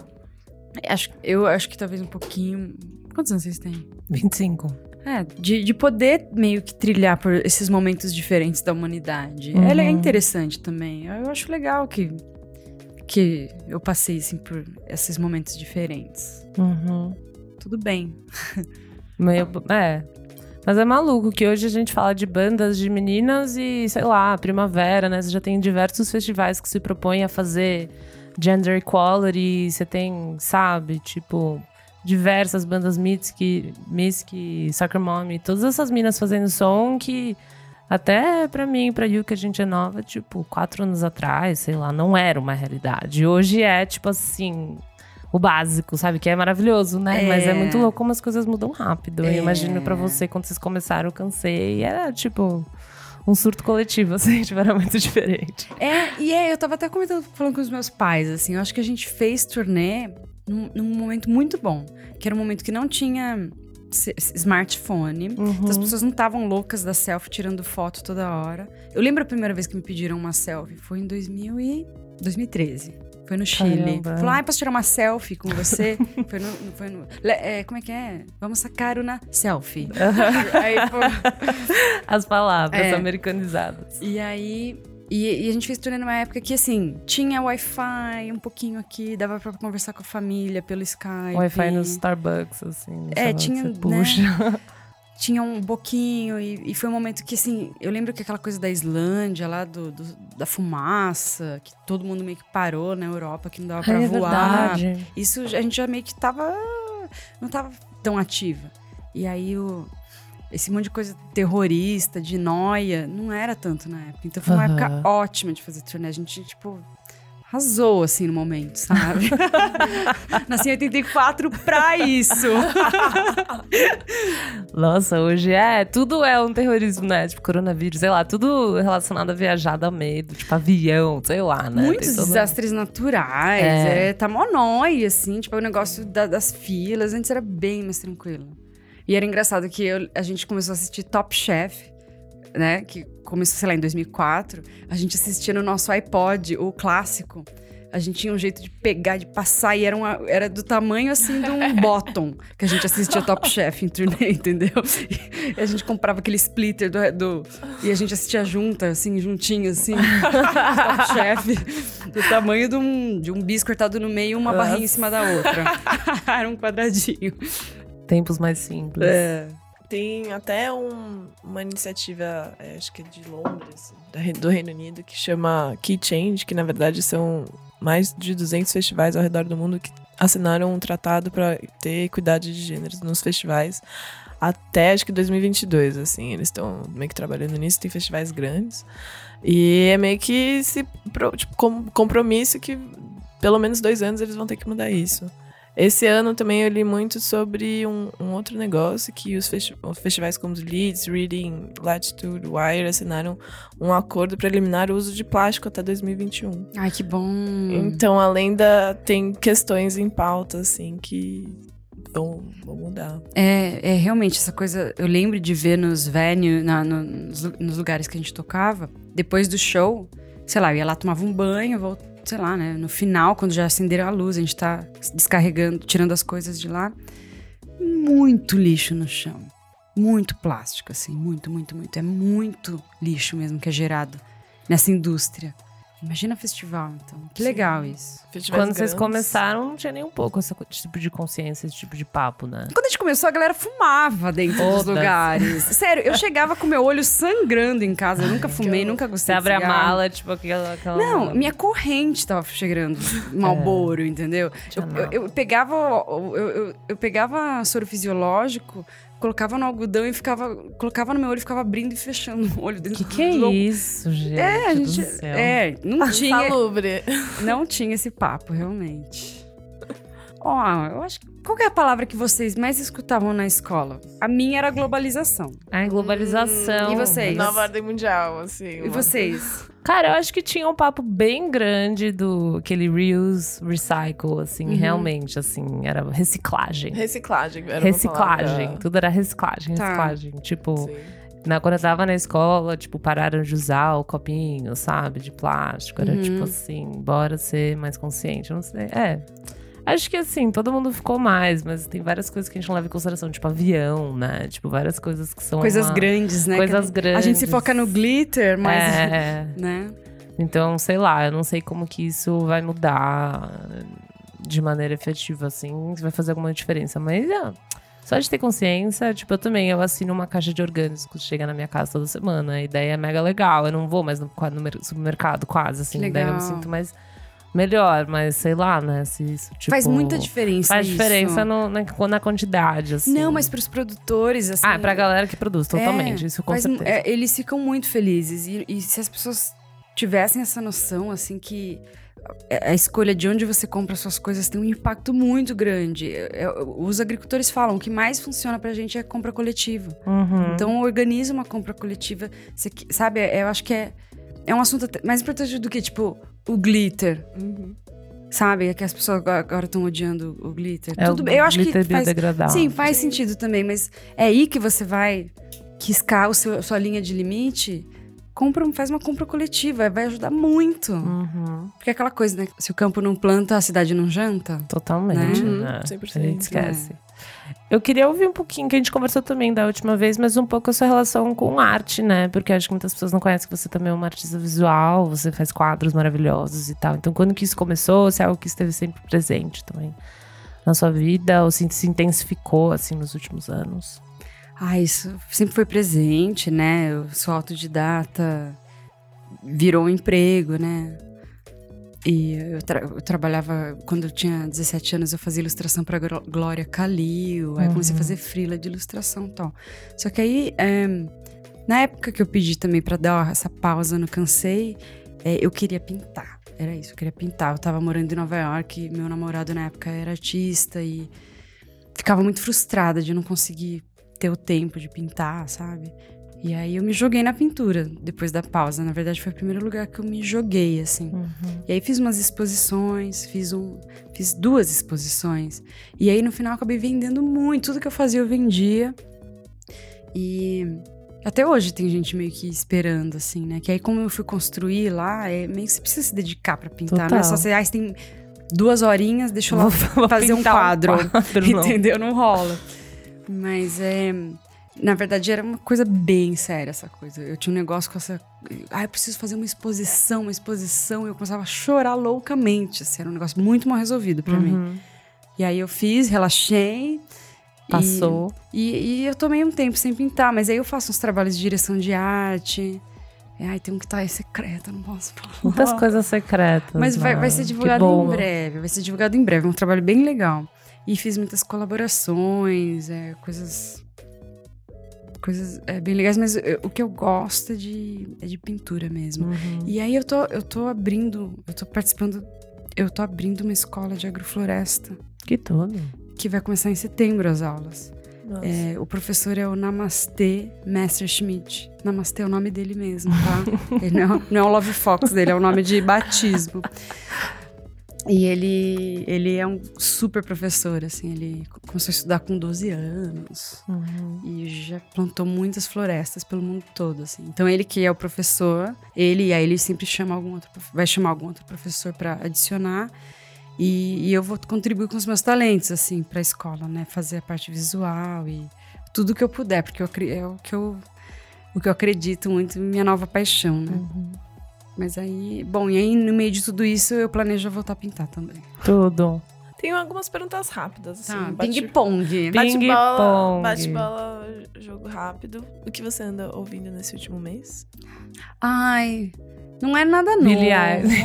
Acho, eu acho que talvez um pouquinho. Quantos anos vocês têm? 25. É, de, de poder meio que trilhar por esses momentos diferentes da humanidade. Uhum. Ela é interessante também. Eu acho legal que, que eu passei, assim, por esses momentos diferentes. Uhum. Tudo bem. Meio, é. Mas é maluco que hoje a gente fala de bandas de meninas e, sei lá, primavera, né? Você já tem diversos festivais que se propõem a fazer gender equality. Você tem, sabe, tipo, diversas bandas Mitski, Mitski, Soccer Mommy, todas essas minas fazendo som que até pra mim, pra Yu, que a gente é nova, tipo, quatro anos atrás, sei lá, não era uma realidade. Hoje é, tipo assim, o básico, sabe? Que é maravilhoso, né? É. Mas é muito louco como as coisas mudam rápido. É. Eu imagino pra você, quando vocês começaram, eu cansei. Era, tipo, um surto coletivo, assim, tipo, era muito diferente. É, e é, eu tava até comentando, falando com os meus pais, assim, eu acho que a gente fez turnê num, num momento muito bom. Que era um momento que não tinha smartphone. Então as pessoas não estavam loucas da selfie, tirando foto toda hora. Eu lembro a primeira vez que me pediram uma selfie, foi em 2000 e... 2013. Foi no Chile. Caramba. Falou, ai, posso tirar uma selfie com você? foi no... Foi no é, como é que é? Vamos sacar uma selfie. Aí, pô, As palavras É. americanizadas. e aí. E, e a gente fez turnê numa época que, assim, tinha Wi-Fi um pouquinho aqui, dava pra conversar com a família pelo Skype. Wi-Fi no Starbucks, assim. É, tinha, né? puxa. Tinha um boquinho, e, e foi um momento que, assim, eu lembro que aquela coisa da Islândia, lá do, do- da fumaça, que todo mundo meio que parou na Europa, que não dava pra é voar. verdade. Isso a gente já meio que tava. não tava tão ativa. E aí o. Esse monte de coisa terrorista, de noia, não era tanto na época. Então foi uma Aham. época ótima de fazer turnê. A gente, tipo, arrasou, assim, no momento, sabe? Nasci em 84 pra isso. Nossa, hoje é. Tudo é um terrorismo, né? Tipo, coronavírus, sei lá, tudo relacionado a viajar, dá medo. Tipo, avião, sei lá, né? Muitos todo- desastres naturais. É. É. tá mó nóia, assim. Tipo, o negócio da- das filas. Antes era bem mais tranquilo. E era engraçado que eu- a gente começou a assistir Top Chef, né? Que começou, sei lá, em 2004. A gente assistia no nosso iPod, o clássico. A gente tinha um jeito de pegar, de passar, e era, uma- era do tamanho, assim, de um bottom. Que a gente assistia Top Chef em turnê, entendeu? E a gente comprava aquele splitter do... do- e a gente assistia junta, assim, juntinho, assim. Top Chef. Do tamanho de um, de um bis cortado no meio, uma barrinha em cima da outra. era um quadradinho. Tempos mais simples. É. Tem até um- uma iniciativa, é, acho que é de Londres, do Reino Unido, que chama Key Change, que na verdade são mais de 200 festivais ao redor do mundo que assinaram um tratado para ter equidade de gêneros nos festivais até acho que 2022, assim. Eles estão meio que trabalhando nisso, tem festivais grandes. E é meio que esse tipo, com- compromisso que pelo menos dois anos eles vão ter que mudar isso. Esse ano também eu li muito sobre um, um outro negócio que os, festi- festivais como os Leeds, Reading, Latitude, Wire assinaram um acordo para eliminar o uso de plástico até 2021. Ai, que bom. Então, além da. tem questões em pauta, assim, que vão, vão mudar. É, é realmente essa coisa. Eu lembro de ver nos venues, no- nos, nos lugares que a gente tocava, depois do show, sei lá, eu ia lá, tomava um banho, vol- sei lá, né? No final, quando já acenderam a luz, a gente tá descarregando, tirando as coisas de lá. Muito lixo no chão. muito plástico, assim, muito, muito, muito. É muito lixo mesmo que é gerado nessa indústria. Imagina festival, então. Que Sim. legal isso. Festivais Quando vocês grandes. começaram, não tinha nem um pouco esse tipo de consciência, esse tipo de papo, né? Quando a gente começou, a galera fumava dentro dos lugares. Sério, eu chegava com meu olho sangrando em casa. Eu nunca fumei, nunca Você gostei de abre a cigarro. mala, tipo aquela. aquela Não, minha corrente tava cheirando malboro, entendeu? Tinha Eu, eu- eu pegava, eu, eu, eu pegava soro fisiológico, colocava no algodão e ficava, colocava no meu olho e ficava abrindo e fechando o olho dentro Que que é do isso, gente? É, a do gente, céu. é, não tinha, Insalubre. não tinha esse papo, realmente. Ó, eu acho que qual que é a palavra que vocês mais escutavam na escola? A minha era globalização. Ai, globalização. E vocês? Nova ordem mundial, assim. E vocês? Cara, eu acho que tinha um papo bem grande do aquele reuse, recycle, assim, Uhum. realmente, assim, era reciclagem. Reciclagem. Era uma reciclagem, tudo era reciclagem, Tá. reciclagem. Tipo, Sim. na, quando eu tava na escola, tipo, pararam de usar o copinho, sabe, de plástico. Era Uhum. tipo assim, bora ser mais consciente, eu não sei. É. Acho que assim, todo mundo ficou mais, mas tem várias coisas que a gente não leva em consideração, tipo avião, né? Tipo, várias coisas que são. Coisas uma- grandes, né? Coisas Que grandes. A gente se foca no glitter, mas... É. Né? Então, sei lá, eu não sei como que isso vai mudar de maneira efetiva, assim, se vai fazer alguma diferença. Mas é, só de ter consciência, tipo, eu também, eu assino uma caixa de orgânicos que chega na minha casa toda semana. A ideia é mega legal. Eu não vou mais no, no mer- supermercado quase, assim. Que Daí eu me legal. sinto mais melhor, mas sei lá, né? Se isso, tipo, Faz muita diferença Faz diferença no- na, na quantidade, assim. Não, mas pros produtores, assim... Ah, pra galera que produz, totalmente. É, isso com faz certeza. é, eles ficam muito felizes. E, e se as pessoas tivessem essa noção, assim, que a escolha de onde você compra suas coisas tem um impacto muito grande. É, é, os agricultores falam, que mais funciona pra gente é compra coletiva. Uhum. Então, organiza uma compra coletiva. Você sabe, é- eu acho que é, é um assunto mais importante do que, tipo, o glitter. Uhum. Sabe? É que as pessoas agora estão odiando o glitter. é Tudo o bem, eu acho que glitter faz. Sim, faz sentido também, mas é aí que você vai riscar o seu, sua linha de limite. Compra, faz uma compra coletiva, vai ajudar muito. Uhum. Porque é aquela coisa, né? Se o campo não planta, a cidade não janta. Totalmente, Né? né? Uhum, 100%, A gente esquece. Eu queria ouvir um pouquinho, que a gente conversou também da última vez, mas um pouco a sua relação com arte, né? Porque acho que muitas pessoas não conhecem que você também é uma artista visual, você faz quadros maravilhosos e tal. Então, quando que isso começou? Se é algo que esteve sempre presente também na sua vida, ou se se intensificou, assim, nos últimos anos? Ah, isso sempre foi presente, né? Eu sou autodidata, virou um emprego, né? E eu, tra- eu trabalhava, quando eu tinha 17 anos, eu fazia ilustração para Glória Calil, aí comecei a fazer frila de ilustração e tal. Só que aí, é, na época que eu pedi também para dar essa pausa no Cansei, é, eu queria pintar. Era isso, eu queria pintar. Eu tava morando em Nova York, meu namorado na época era artista e ficava muito frustrada de não conseguir ter o tempo de pintar, sabe? E aí eu me joguei na pintura depois da pausa. Na verdade, foi o primeiro lugar que eu me joguei, assim. Uhum. E aí fiz umas exposições, fiz um, fiz duas exposições. E aí no final acabei vendendo muito, tudo que eu fazia eu vendia. E até hoje tem gente meio que esperando assim, né? Que aí como eu fui construir lá, é meio que você precisa se dedicar pra pintar, não é só Total. você, ah, você tem duas horinhas, deixa eu lá Vou fazer um pintar quadro. quadro, não. Entendeu? Não rola. Mas é. Na verdade, era uma coisa bem séria essa coisa. Eu tinha um negócio com essa. Ah, eu preciso fazer uma exposição, uma exposição. E eu começava a chorar loucamente. Assim, era um negócio muito mal resolvido pra mim. Uhum. E aí eu fiz, relaxei. e- Passou. E, e eu tomei um tempo sem pintar, mas aí eu faço uns trabalhos de direção de arte. E, ai, tem um que tá aí secreto, não posso falar. Muitas coisas secretas. Mas vai, né? vai ser Que divulgado em breve. Vai ser divulgado em breve. É um trabalho bem legal. E fiz muitas colaborações, é, coisas. Coisas é, bem legais, mas eu- o que eu gosto é de, é de pintura mesmo. Uhum. E aí eu tô, eu tô abrindo, eu tô participando, eu tô abrindo uma escola de agrofloresta, Que tudo. que vai começar em setembro as aulas. É, o professor é o Namastê Messerschmidt. Namastê é o nome dele mesmo, tá? Ele não, é- não é o Love Fox dele, é o nome de batismo. E ele, ele é um super professor, assim, ele começou a estudar com 12 anos Uhum. e já plantou muitas florestas pelo mundo todo, assim. Então ele que é o professor, ele e aí ele sempre chama algum outro, vai chamar algum outro professor para adicionar. E, e eu vou contribuir com os meus talentos, assim, para a escola, né? Fazer a parte visual e tudo que eu puder, porque eu, é o que eu, o que eu acredito muito, minha nova paixão, né? Uhum. Mas aí, bom, e aí no meio de tudo isso eu planejo voltar a pintar também. Tudo. Tenho algumas perguntas rápidas, assim. Tá, bate- ping-pong. Bate-bola, bate-bola, jogo rápido. O que você anda ouvindo nesse último mês? Ai, não é nada novo. Billie Eilish.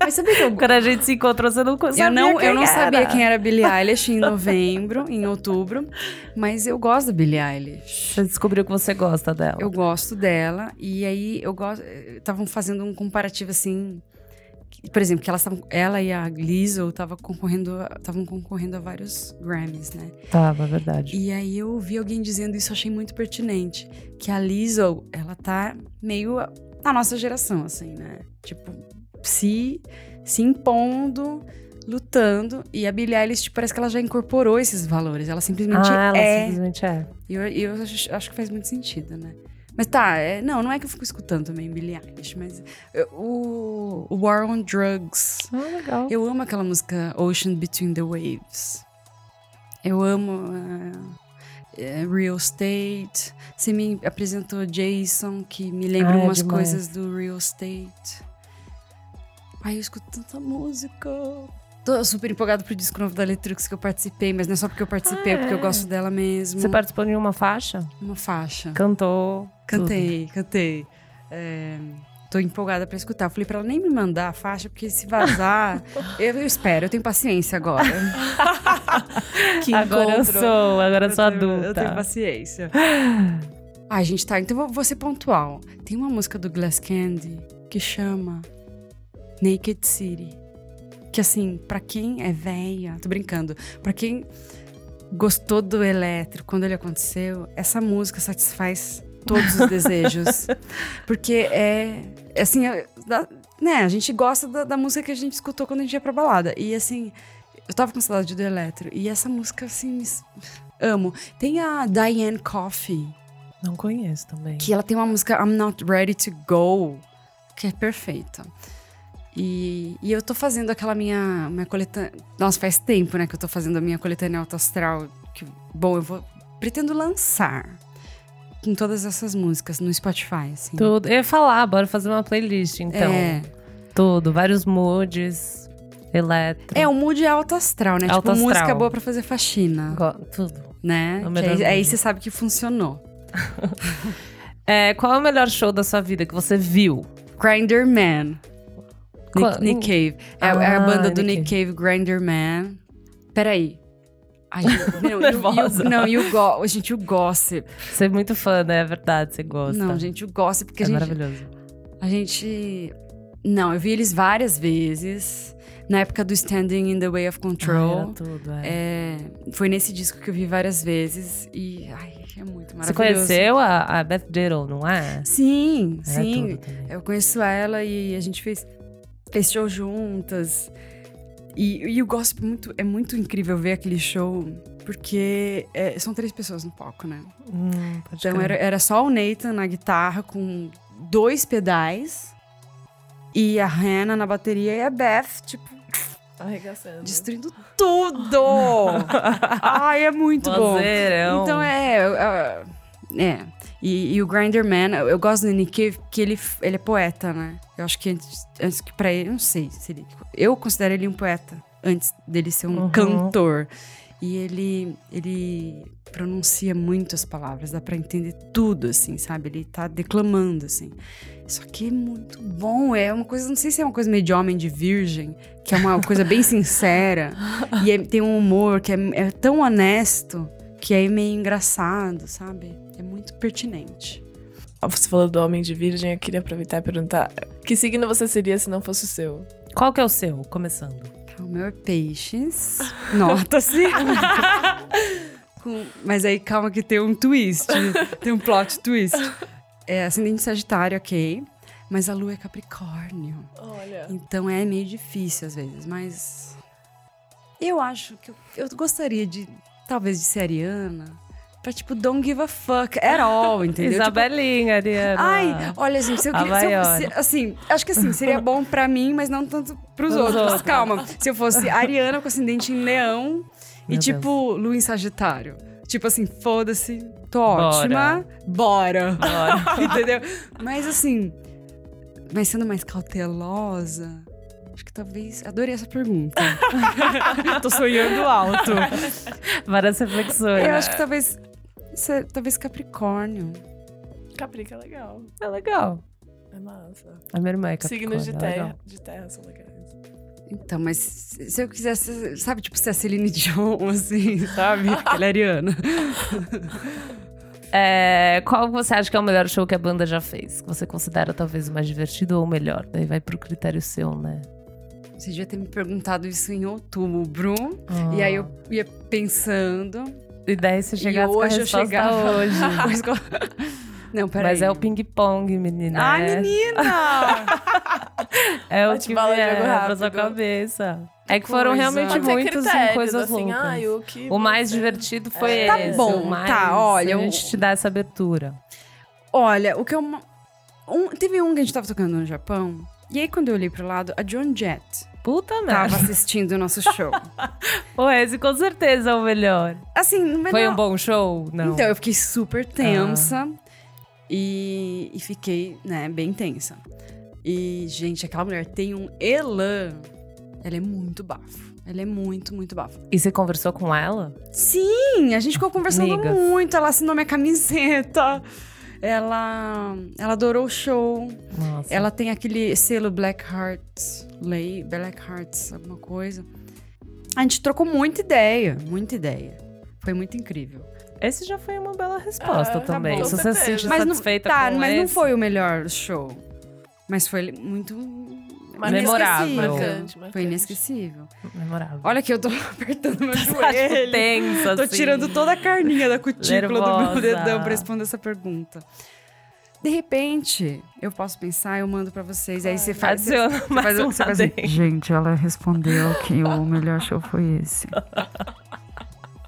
Mas sabia que eu Quando a gente se encontrou, você não sabia Eu não, eu não era. sabia quem era Billie Eilish em novembro, em outubro, mas eu gosto da Billie Eilish. Você descobriu que você gosta dela. Eu gosto dela e aí eu gosto, estavam fazendo um comparativo assim, por exemplo, que elas estavam, ela e a Lizzo estavam concorrendo, concorrendo a vários Grammys, né? Tava, verdade. E aí eu ouvi alguém dizendo isso, achei muito pertinente, que a Lizzo, ela tá meio na nossa geração assim, né? Tipo, se se impondo, lutando, e a Billie Eilish tipo, parece que ela já incorporou esses valores, ela simplesmente ah, ela é simplesmente é. e eu, eu acho, que faz muito sentido, né? Mas tá, é- não, não é que eu fico escutando também Billie Eilish, mas eu- o, o War on Drugs. Ah, legal. Eu amo aquela música Ocean Between the Waves. Eu amo eh, Real Estate. Você me apresentou Jason, que me lembra Ah, é umas coisas do Real Estate. Ai, eu escuto tanta música. Tô super empolgada pro disco novo da Letrux que eu participei, mas não é só porque eu participei, é porque eu gosto dela mesmo. Você participou de uma faixa? Uma faixa. Cantou. Cantei, cantei. É, tô empolgada pra escutar. Eu Falei pra ela nem me mandar a faixa, porque se vazar, eu, eu espero, eu tenho paciência agora. Que agora eu encontro. sou, agora eu sou Eu tenho- adulta. Eu tenho paciência. Ai, gente, tá. Então vou, vou ser pontual. Tem uma música do Glass Candy que chama Naked City. Que assim, pra quem é velha, tô brincando, pra quem gostou do elétrico quando ele aconteceu, essa música satisfaz todos os desejos. Porque é, é assim, é, né, a gente gosta da, da música que a gente escutou quando a gente ia pra balada. E assim, eu tava com saudade do elétrico. E essa música, assim, amo. Tem a Diane Coffey, Não conheço também. que ela tem uma música I'm Not Ready to Go, que é perfeita. E, e eu tô fazendo aquela minha, minha coletânea. Nossa, faz tempo, né, que eu tô fazendo a minha coletânea alto astral. Que, bom, eu vou. Pretendo lançar com todas essas músicas no Spotify, assim. Tudo. Eu ia falar, bora fazer uma playlist, então. É, Tudo. Vários moods, eletro. é, o mood é alto astral, né? Alto tipo, música astral. boa pra fazer faxina, Go- Tudo. né? É aí, aí você sabe que funcionou. É, qual é o melhor show da sua vida que você viu? Grinder Man. Nick, Nick Cave. É, é a Ah, banda do Nick Nick Cave, Grinder Man. Peraí. Ai, Nervosa. não, e o go, gente, o gossip. Você é muito fã, né? É verdade, você gosta. Não, gente, o gossip, porque é a gente, maravilhoso. a gente. Não, eu vi eles várias vezes. Na época do Standing in the Way of Ah, Control. tudo, é. É, foi nesse disco que eu vi várias vezes. E. Ai, é muito Você maravilhoso. conheceu a, a Beth Diddle, não é? Sim, É sim. Eu conheço ela e a gente fez, fez show juntas. E, e o gospel é muito, é muito incrível ver aquele show, porque é, são três pessoas no palco, né? Hum, pode Então crer. era, era só o Nathan na guitarra com dois pedais e a Hannah na bateria e a Beth, tipo, Arregaçando. destruindo tudo! Ai, é muito bom. Vozeirão. Então é. é, é. E, e o Grinder Man, eu eu gosto do Nick Cave porque ele, ele é poeta, né? Eu acho que antes, antes que pra ele, não sei se ele. Eu considero ele um poeta antes dele ser um Uhum. cantor. E ele, ele pronuncia muito as palavras, dá pra entender tudo, assim, sabe? Ele tá declamando, assim. Isso aqui é muito bom, é uma coisa, não sei se é uma coisa meio de homem de virgem, que é uma coisa bem sincera, e é- tem um humor que é, é tão honesto que é meio engraçado, sabe? É muito pertinente. Você falou do Homem de Virgem, eu queria aproveitar e perguntar: que signo você seria se não fosse o seu? Qual que é o seu, começando? Tá, O meu é peixes, nota-se. Com- Mas aí calma que tem um twist, tem um plot twist. É ascendente sagitário, ok. Mas a lua é capricórnio. Olha. Então é meio difícil às vezes, mas eu acho que eu, eu gostaria de talvez de ser ariana, pra tipo don't give a fuck at all, entendeu? Tipo, Isabelinha, Ariana. Ai, olha, gente, se eu queria. se eu- se- assim, acho que assim, seria bom pra mim, mas não tanto pros outros. outros. Calma. Se eu fosse Ariana com ascendente em leão e Meu tipo Lua em Sagitário. Tipo assim, foda-se, tô ótima, bora. Bora. Entendeu? Mas assim, mas sendo mais cautelosa, acho que talvez. Adorei essa pergunta. tô sonhando alto. Várias reflexões. Eu acho que talvez. Cê- Talvez Capricórnio. Caprica é legal. É legal. É massa. A minha irmã é Capricórnio. Signos de é terra, legal. de terra são legais. Então, mas se eu quisesse, sabe, tipo, ser a Celine Dion, assim, sabe? Ela é ariana. É, qual você acha que é o melhor show que a banda já fez? Que você considera talvez o mais divertido ou o melhor? Daí vai pro critério seu, né? Você devia ter me perguntado isso em outubro. E aí eu ia pensando. E daí você chegasse com a hoje eu resposta chegava- hoje. Não, peraí. Mas é o ping-pong, menina. Ai, é, menina! é o que vier pra sua cabeça. É que foram coisa. realmente muitos em coisas assim, loucas. ai, o que O mais divertido foi É. Tá esse. bom, o mais, tá, olha, A o- gente te dá essa abertura. Olha, o que eu. Um, teve um que a gente tava tocando no Japão. E aí, quando eu olhei pro lado, a John Jett Puta tava merda. assistindo o nosso show. Pô, esse com certeza é o melhor. Assim, mas Foi um bom show? Não. Então, eu fiquei super tensa. E, e fiquei, né, bem tensa. E, gente, aquela mulher tem um elan. Ela é muito bafo. Ela é muito, muito bafo. E você conversou com ela? Sim, a gente ficou conversando Amigas. muito. Ela assinou minha camiseta. Ela, ela adorou o show. Nossa. Ela tem aquele selo Black Hearts, Lay, Black Hearts, alguma coisa. A gente trocou muita ideia, muita ideia. Foi muito incrível. Esse já foi uma bela resposta Ah, tá também. bom. Se você se sente Mas não, satisfeita tá, com mas não esse, foi o melhor show. Mas foi muito Memorável. inesquecível. Marcante, Foi inesquecível. Memorável. Olha que eu tô apertando meu Tá, joelho. tipo, tensa, Tô assim. tirando toda a carninha da cutícula do Nervosa. meu dedão pra responder essa pergunta. De repente, eu posso pensar, eu mando pra vocês. Aí você faz. Você, você mais faz, um você faz assim. Gente, ela respondeu que o melhor show foi esse.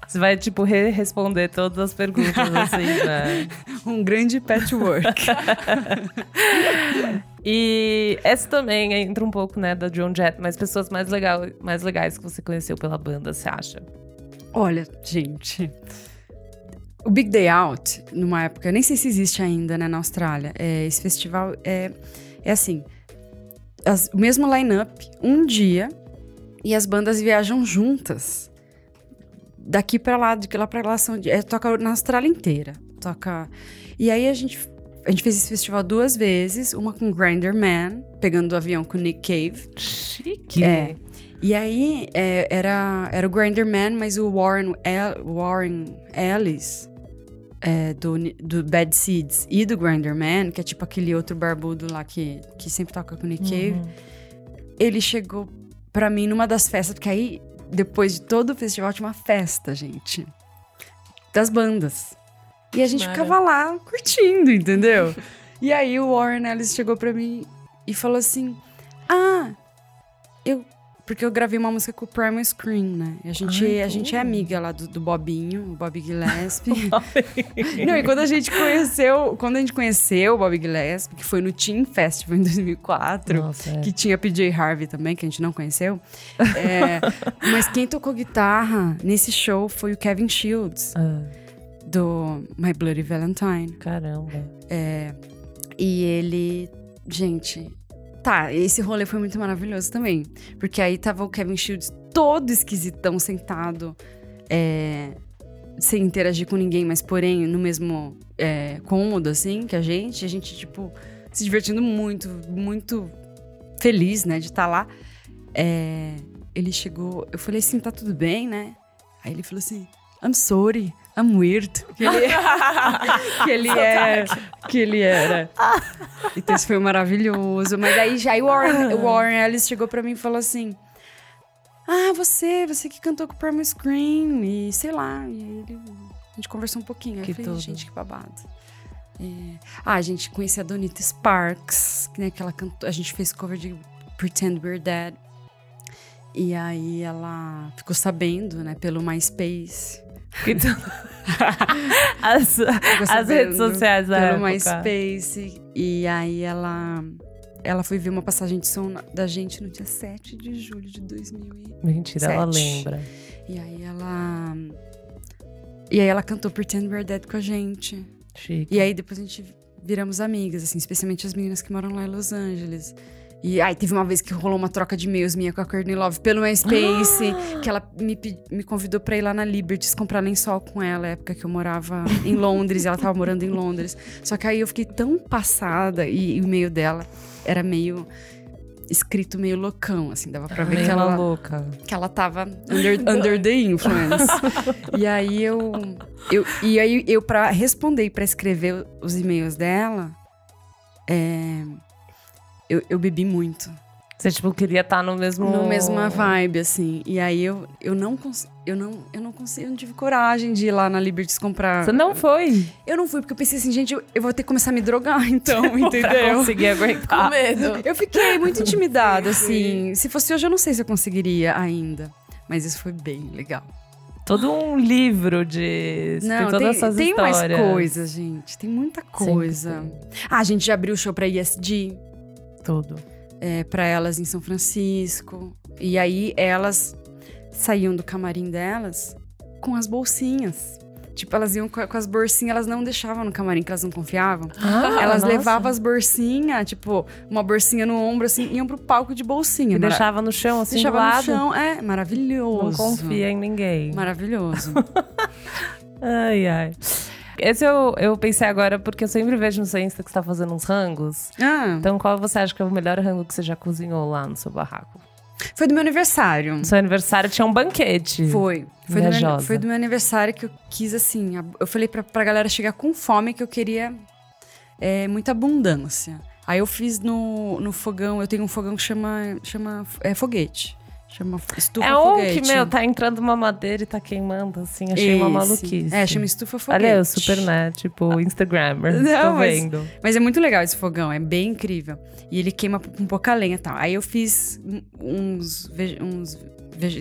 Você vai, tipo, re- responder todas as perguntas, assim, né? Um grande patchwork. E essa também entra um pouco, né, da John Jett, mas pessoas mais, legal, mais legais que você conheceu pela banda, você acha? Olha, gente. O Big Day Out, numa época, eu nem sei se existe ainda, né, na Austrália. É, esse festival é, é assim: as- o mesmo line-up, um dia, e as bandas viajam juntas. Daqui pra lá, de lá pra lá, são, é, toca na Austrália inteira. Toca. E aí a gente, a gente fez esse festival duas vezes, uma com Grinder Man, pegando o avião com Nick Cave. Chique. É. E aí, é, era, era o Grinder Man, mas o Warren, El- Warren Ellis, é, do, do Bad Seeds, e do Grinder Man, que é tipo aquele outro barbudo lá que, que sempre toca com o Nick Cave, Uhum. ele chegou pra mim numa das festas, porque aí, depois de todo o festival, tinha uma festa, gente, das bandas. E a gente Mara. ficava lá curtindo, entendeu? e aí o Warren Ellis chegou pra mim e falou assim: Ah, eu. Porque eu gravei uma música com o Primal Screen, né? E a gente, Ai, a gente é amiga lá do, do Bobinho, o Bob Gillespie. Não, e quando a gente conheceu, quando a gente conheceu o Bob Gillespie, que foi no Teen Festival em 2004, Nossa, é. que tinha PJ Harvey também, que a gente não conheceu. é, mas quem tocou guitarra nesse show foi o Kevin Shields, Ah, do My Bloody Valentine. caramba. E ele, gente, tá, esse rolê foi muito maravilhoso também. Porque aí tava o Kevin Shields todo esquisitão, sentado, é, sem interagir com ninguém, mas porém no mesmo é, cômodo, assim, que a gente. A gente, tipo, se divertindo muito, muito feliz, né, de estar lá. É, ele chegou, eu falei assim, tá tudo bem, né? Aí ele falou assim, I'm sorry, I'm weird. Que ele, que ele é, que ele era. Então isso foi maravilhoso. Mas aí já aí o Warren, Warren Ellis chegou pra mim e falou assim: Ah, você, você que cantou com o Primal Scream, e sei lá. E aí ele, a gente conversou um pouquinho. Aí Que eu falei, tudo. gente, que babado. É. Ah, a gente conhecia a Donita Sparks, né, que ela cantou. A gente fez cover de Pretend We're Dead. E aí ela ficou sabendo, né, pelo MySpace. Tu- as, as redes sociais da pelo época. MySpace. E aí ela ela foi ver uma passagem de som da gente no dia 7 de julho de 2000 e... Mentira, ela lembra. E aí ela E aí ela cantou Pretend We're Dead com a gente. Chique. E aí depois a gente viramos amigas, assim, especialmente as meninas que moram lá em Los Angeles. E aí teve uma vez que rolou uma troca de e-mails minha com a Courtney Love pelo MySpace, que ela me, me convidou pra ir lá na Liberties comprar lençol com ela, época que eu morava em Londres, e ela tava morando em Londres. Só que aí eu fiquei tão passada e, e o e-mail dela era meio escrito meio loucão, assim, dava pra ver Meio que ela, louca. que ela tava under, under the influence. e aí eu, eu e aí eu para responder e para escrever os e-mails dela, é, eu, eu bebi muito, Você, tipo, queria estar no mesmo... no mesma vibe assim. E aí eu, eu não eu não eu não consegui, eu não tive coragem de ir lá na Liberties comprar. Você não foi? Eu não fui porque eu pensei assim, gente, eu, eu vou ter que começar a me drogar então, Pra entendeu? conseguir aguentar. Com medo. Eu fiquei muito intimidada, assim. Se fosse hoje, eu não sei se eu conseguiria ainda. Mas isso foi bem legal. Todo um livro de... tem Não, todas tem, essas tem mais histórias. coisa, gente. Tem muita coisa. Ah, a gente já abriu o show pra ISD, Tudo. é, pra elas em São Francisco. E aí elas saíam do camarim delas com as bolsinhas. Tipo, elas iam com, as bolsinhas, elas não deixavam no camarim, que elas não confiavam. Ah, elas nossa. levavam as bolsinhas, tipo, uma bolsinha no ombro, assim, iam pro palco de bolsinha. E Mara- deixava no chão, assim, deixava do no lado. chão. É, maravilhoso. Não confia em ninguém. Maravilhoso. Ai, ai. Esse eu, eu pensei agora porque eu sempre vejo no seu Insta que você tá fazendo uns rangos. ah, Então, qual você acha que é o melhor rango que você já cozinhou lá no seu barraco? foi do meu aniversário. No seu aniversário tinha um banquete. Foi. Foi do, meu, foi do meu aniversário que eu quis, assim. Eu falei pra, pra galera chegar com fome que eu queria é, muita abundância. Aí eu fiz no, no fogão, eu tenho um fogão que chama, chama é, foguete. Chama estufa É um foguete. que, meu, tá entrando uma madeira e tá queimando, assim. Achei uma Esse. maluquice. É, chama estufa foguete. Olha eu, super, né? Tipo, Instagrammer. Não, Tô mas- vendo. Mas é muito legal esse fogão, é bem incrível. E ele queima com pouca lenha e tal. Aí eu fiz um- uns, uns,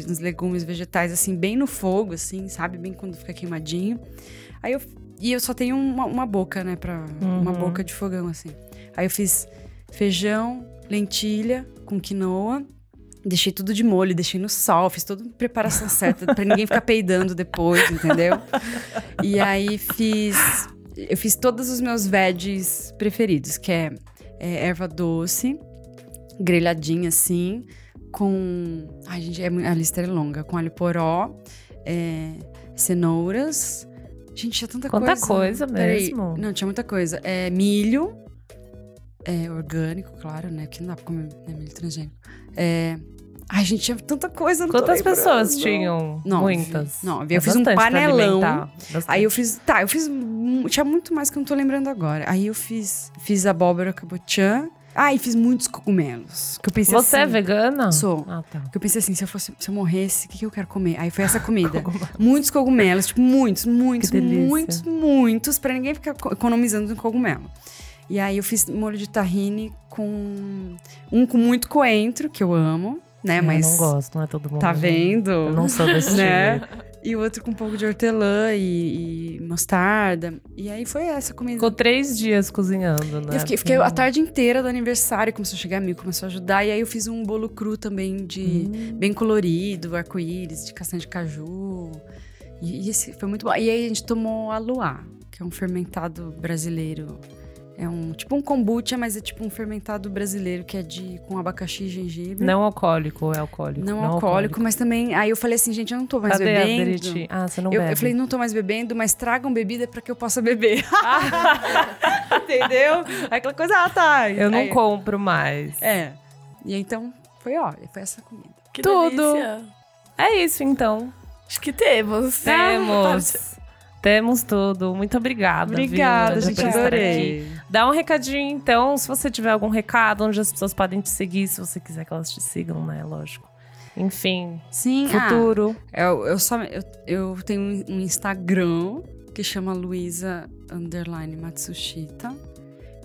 uns legumes vegetais, assim, bem no fogo, assim, sabe? Bem quando fica queimadinho. Aí eu. E eu só tenho uma, uma boca, né? Pra, Uma Uhum. boca de fogão, assim. Aí eu fiz feijão, lentilha com quinoa. Deixei tudo de molho, deixei no sol, fiz toda a preparação certa pra ninguém ficar peidando depois, entendeu? E aí fiz. Eu fiz todos os meus veggies preferidos, que é, é erva doce, grelhadinha assim, com. Ai, gente, é a lista é longa. Com alho poró, é, cenouras. Gente, tinha tanta Quanta coisa. coisa Peraí. mesmo. Não, tinha muita coisa. É milho. É orgânico, claro, né? Porque não dá pra comer né, milho transgênico. É. Ai, gente, tinha tanta coisa. não Quantas pessoas tinham? Nove. Muitas. Nove. Eu É fiz um panelão. Aí eu fiz. Tá, eu fiz. Tinha muito mais que eu não tô lembrando agora. Aí eu fiz. Fiz abóbora cabotiã. Ah, e fiz muitos cogumelos. Que eu pensei Você é assim. vegana? Sou. Ah, tá. Que eu pensei assim, se eu fosse, se eu morresse, o que, que eu quero comer? Aí foi essa comida. muitos cogumelos, tipo, muitos, muitos, muitos, muitos, pra ninguém ficar co- economizando no cogumelo. E aí eu fiz molho de tahine com. Um com muito coentro, que eu amo, né? Eu Mas. não gosto, não é todo mundo. Tá vendo? Eu não sou desse Né? E o outro com um pouco de hortelã e, e mostarda. E aí foi essa comida. Ficou três dias cozinhando, né? Eu fiquei, fiquei a tarde inteira do aniversário, começou a chegar amigo, começou a ajudar. E aí eu fiz um bolo cru também, de Hum. bem colorido, arco-íris, de castanha de caju. E, e foi muito bom. E aí a gente tomou a luá, que é um fermentado brasileiro. É um tipo um kombucha, mas é tipo um fermentado brasileiro que é de com abacaxi e gengibre. Não alcoólico é alcoólico? Não alcoólico, mas também. Aí eu falei assim, gente, eu não tô mais Cadê a bebendo. Deriti? Ah, você não Eu, bebe. eu falei, não tô mais bebendo, mas tragam bebida pra que eu possa beber. Entendeu? Aí Aquela coisa, ah, tá. Eu não Aí- compro mais. É. E então, foi, ó, foi essa comida. Que Tudo. delícia. É isso, então. Acho que temos. Temos. Temos tudo. Muito obrigada. Obrigada, viu, gente, adorei. Dá um recadinho, então, se você tiver algum recado, onde as pessoas podem te seguir, se você quiser que elas te sigam, né? Lógico. Enfim, Sim, futuro. Ah, eu, eu só eu, eu tenho um- Instagram que chama Luísa underline Matsushita.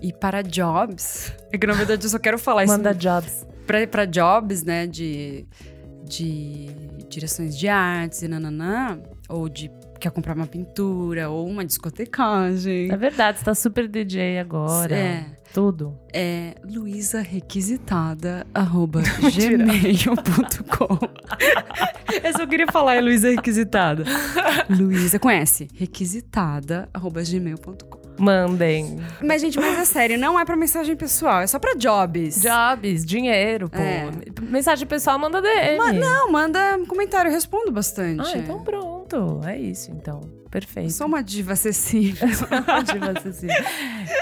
E para jobs, é que na verdade eu só quero falar Manda isso jobs. pra, pra jobs, né, de, de direções de artes e nananã, ou de quer comprar uma pintura ou uma discotecagem. É verdade, você tá super DJ agora. É. Tudo. É luisarequisitada, arroba gmail.com. Eu só queria falar, é Luísa Requisitada. Luísa, conhece? Requisitada, arroba gmail.com. Mandem. Mas, gente, mas é sério, não é pra mensagem pessoal, é só pra jobs. Jobs, dinheiro, pô. É. Mensagem pessoal, manda DM. Ma- não, manda comentário, eu respondo bastante. Ah, então pronto. É isso, então. Perfeito. Sou uma diva acessível. Diva acessível.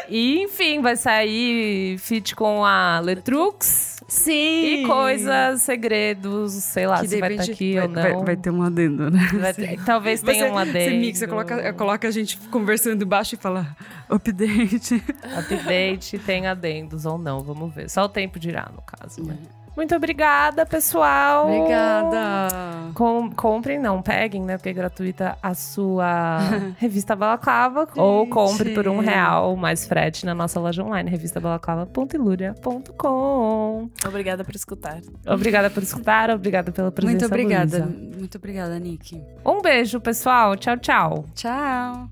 E, enfim, vai sair feat com a Letrux. Sim! E coisas, segredos, sei lá, que se vai estar repente aqui vai, ou não. Vai, vai ter um adendo, né? Ter- talvez tenha um adendo. Você mixa, coloca, coloca a gente conversando baixo e fala update. Update, tem adendos ou não, vamos ver. Só o tempo dirá, no caso, né? Muito obrigada, pessoal. Obrigada. Com- comprem, não, peguem, né? Porque é gratuita a sua revista Balaclava. ou compre por um real mais frete na nossa loja online, revistabalaclava.iluria.com. Obrigada por escutar. Obrigada por escutar, obrigada pela presença. Muito obrigada. Luísa. Muito obrigada, Nick. Um beijo, pessoal. Tchau, tchau. Tchau.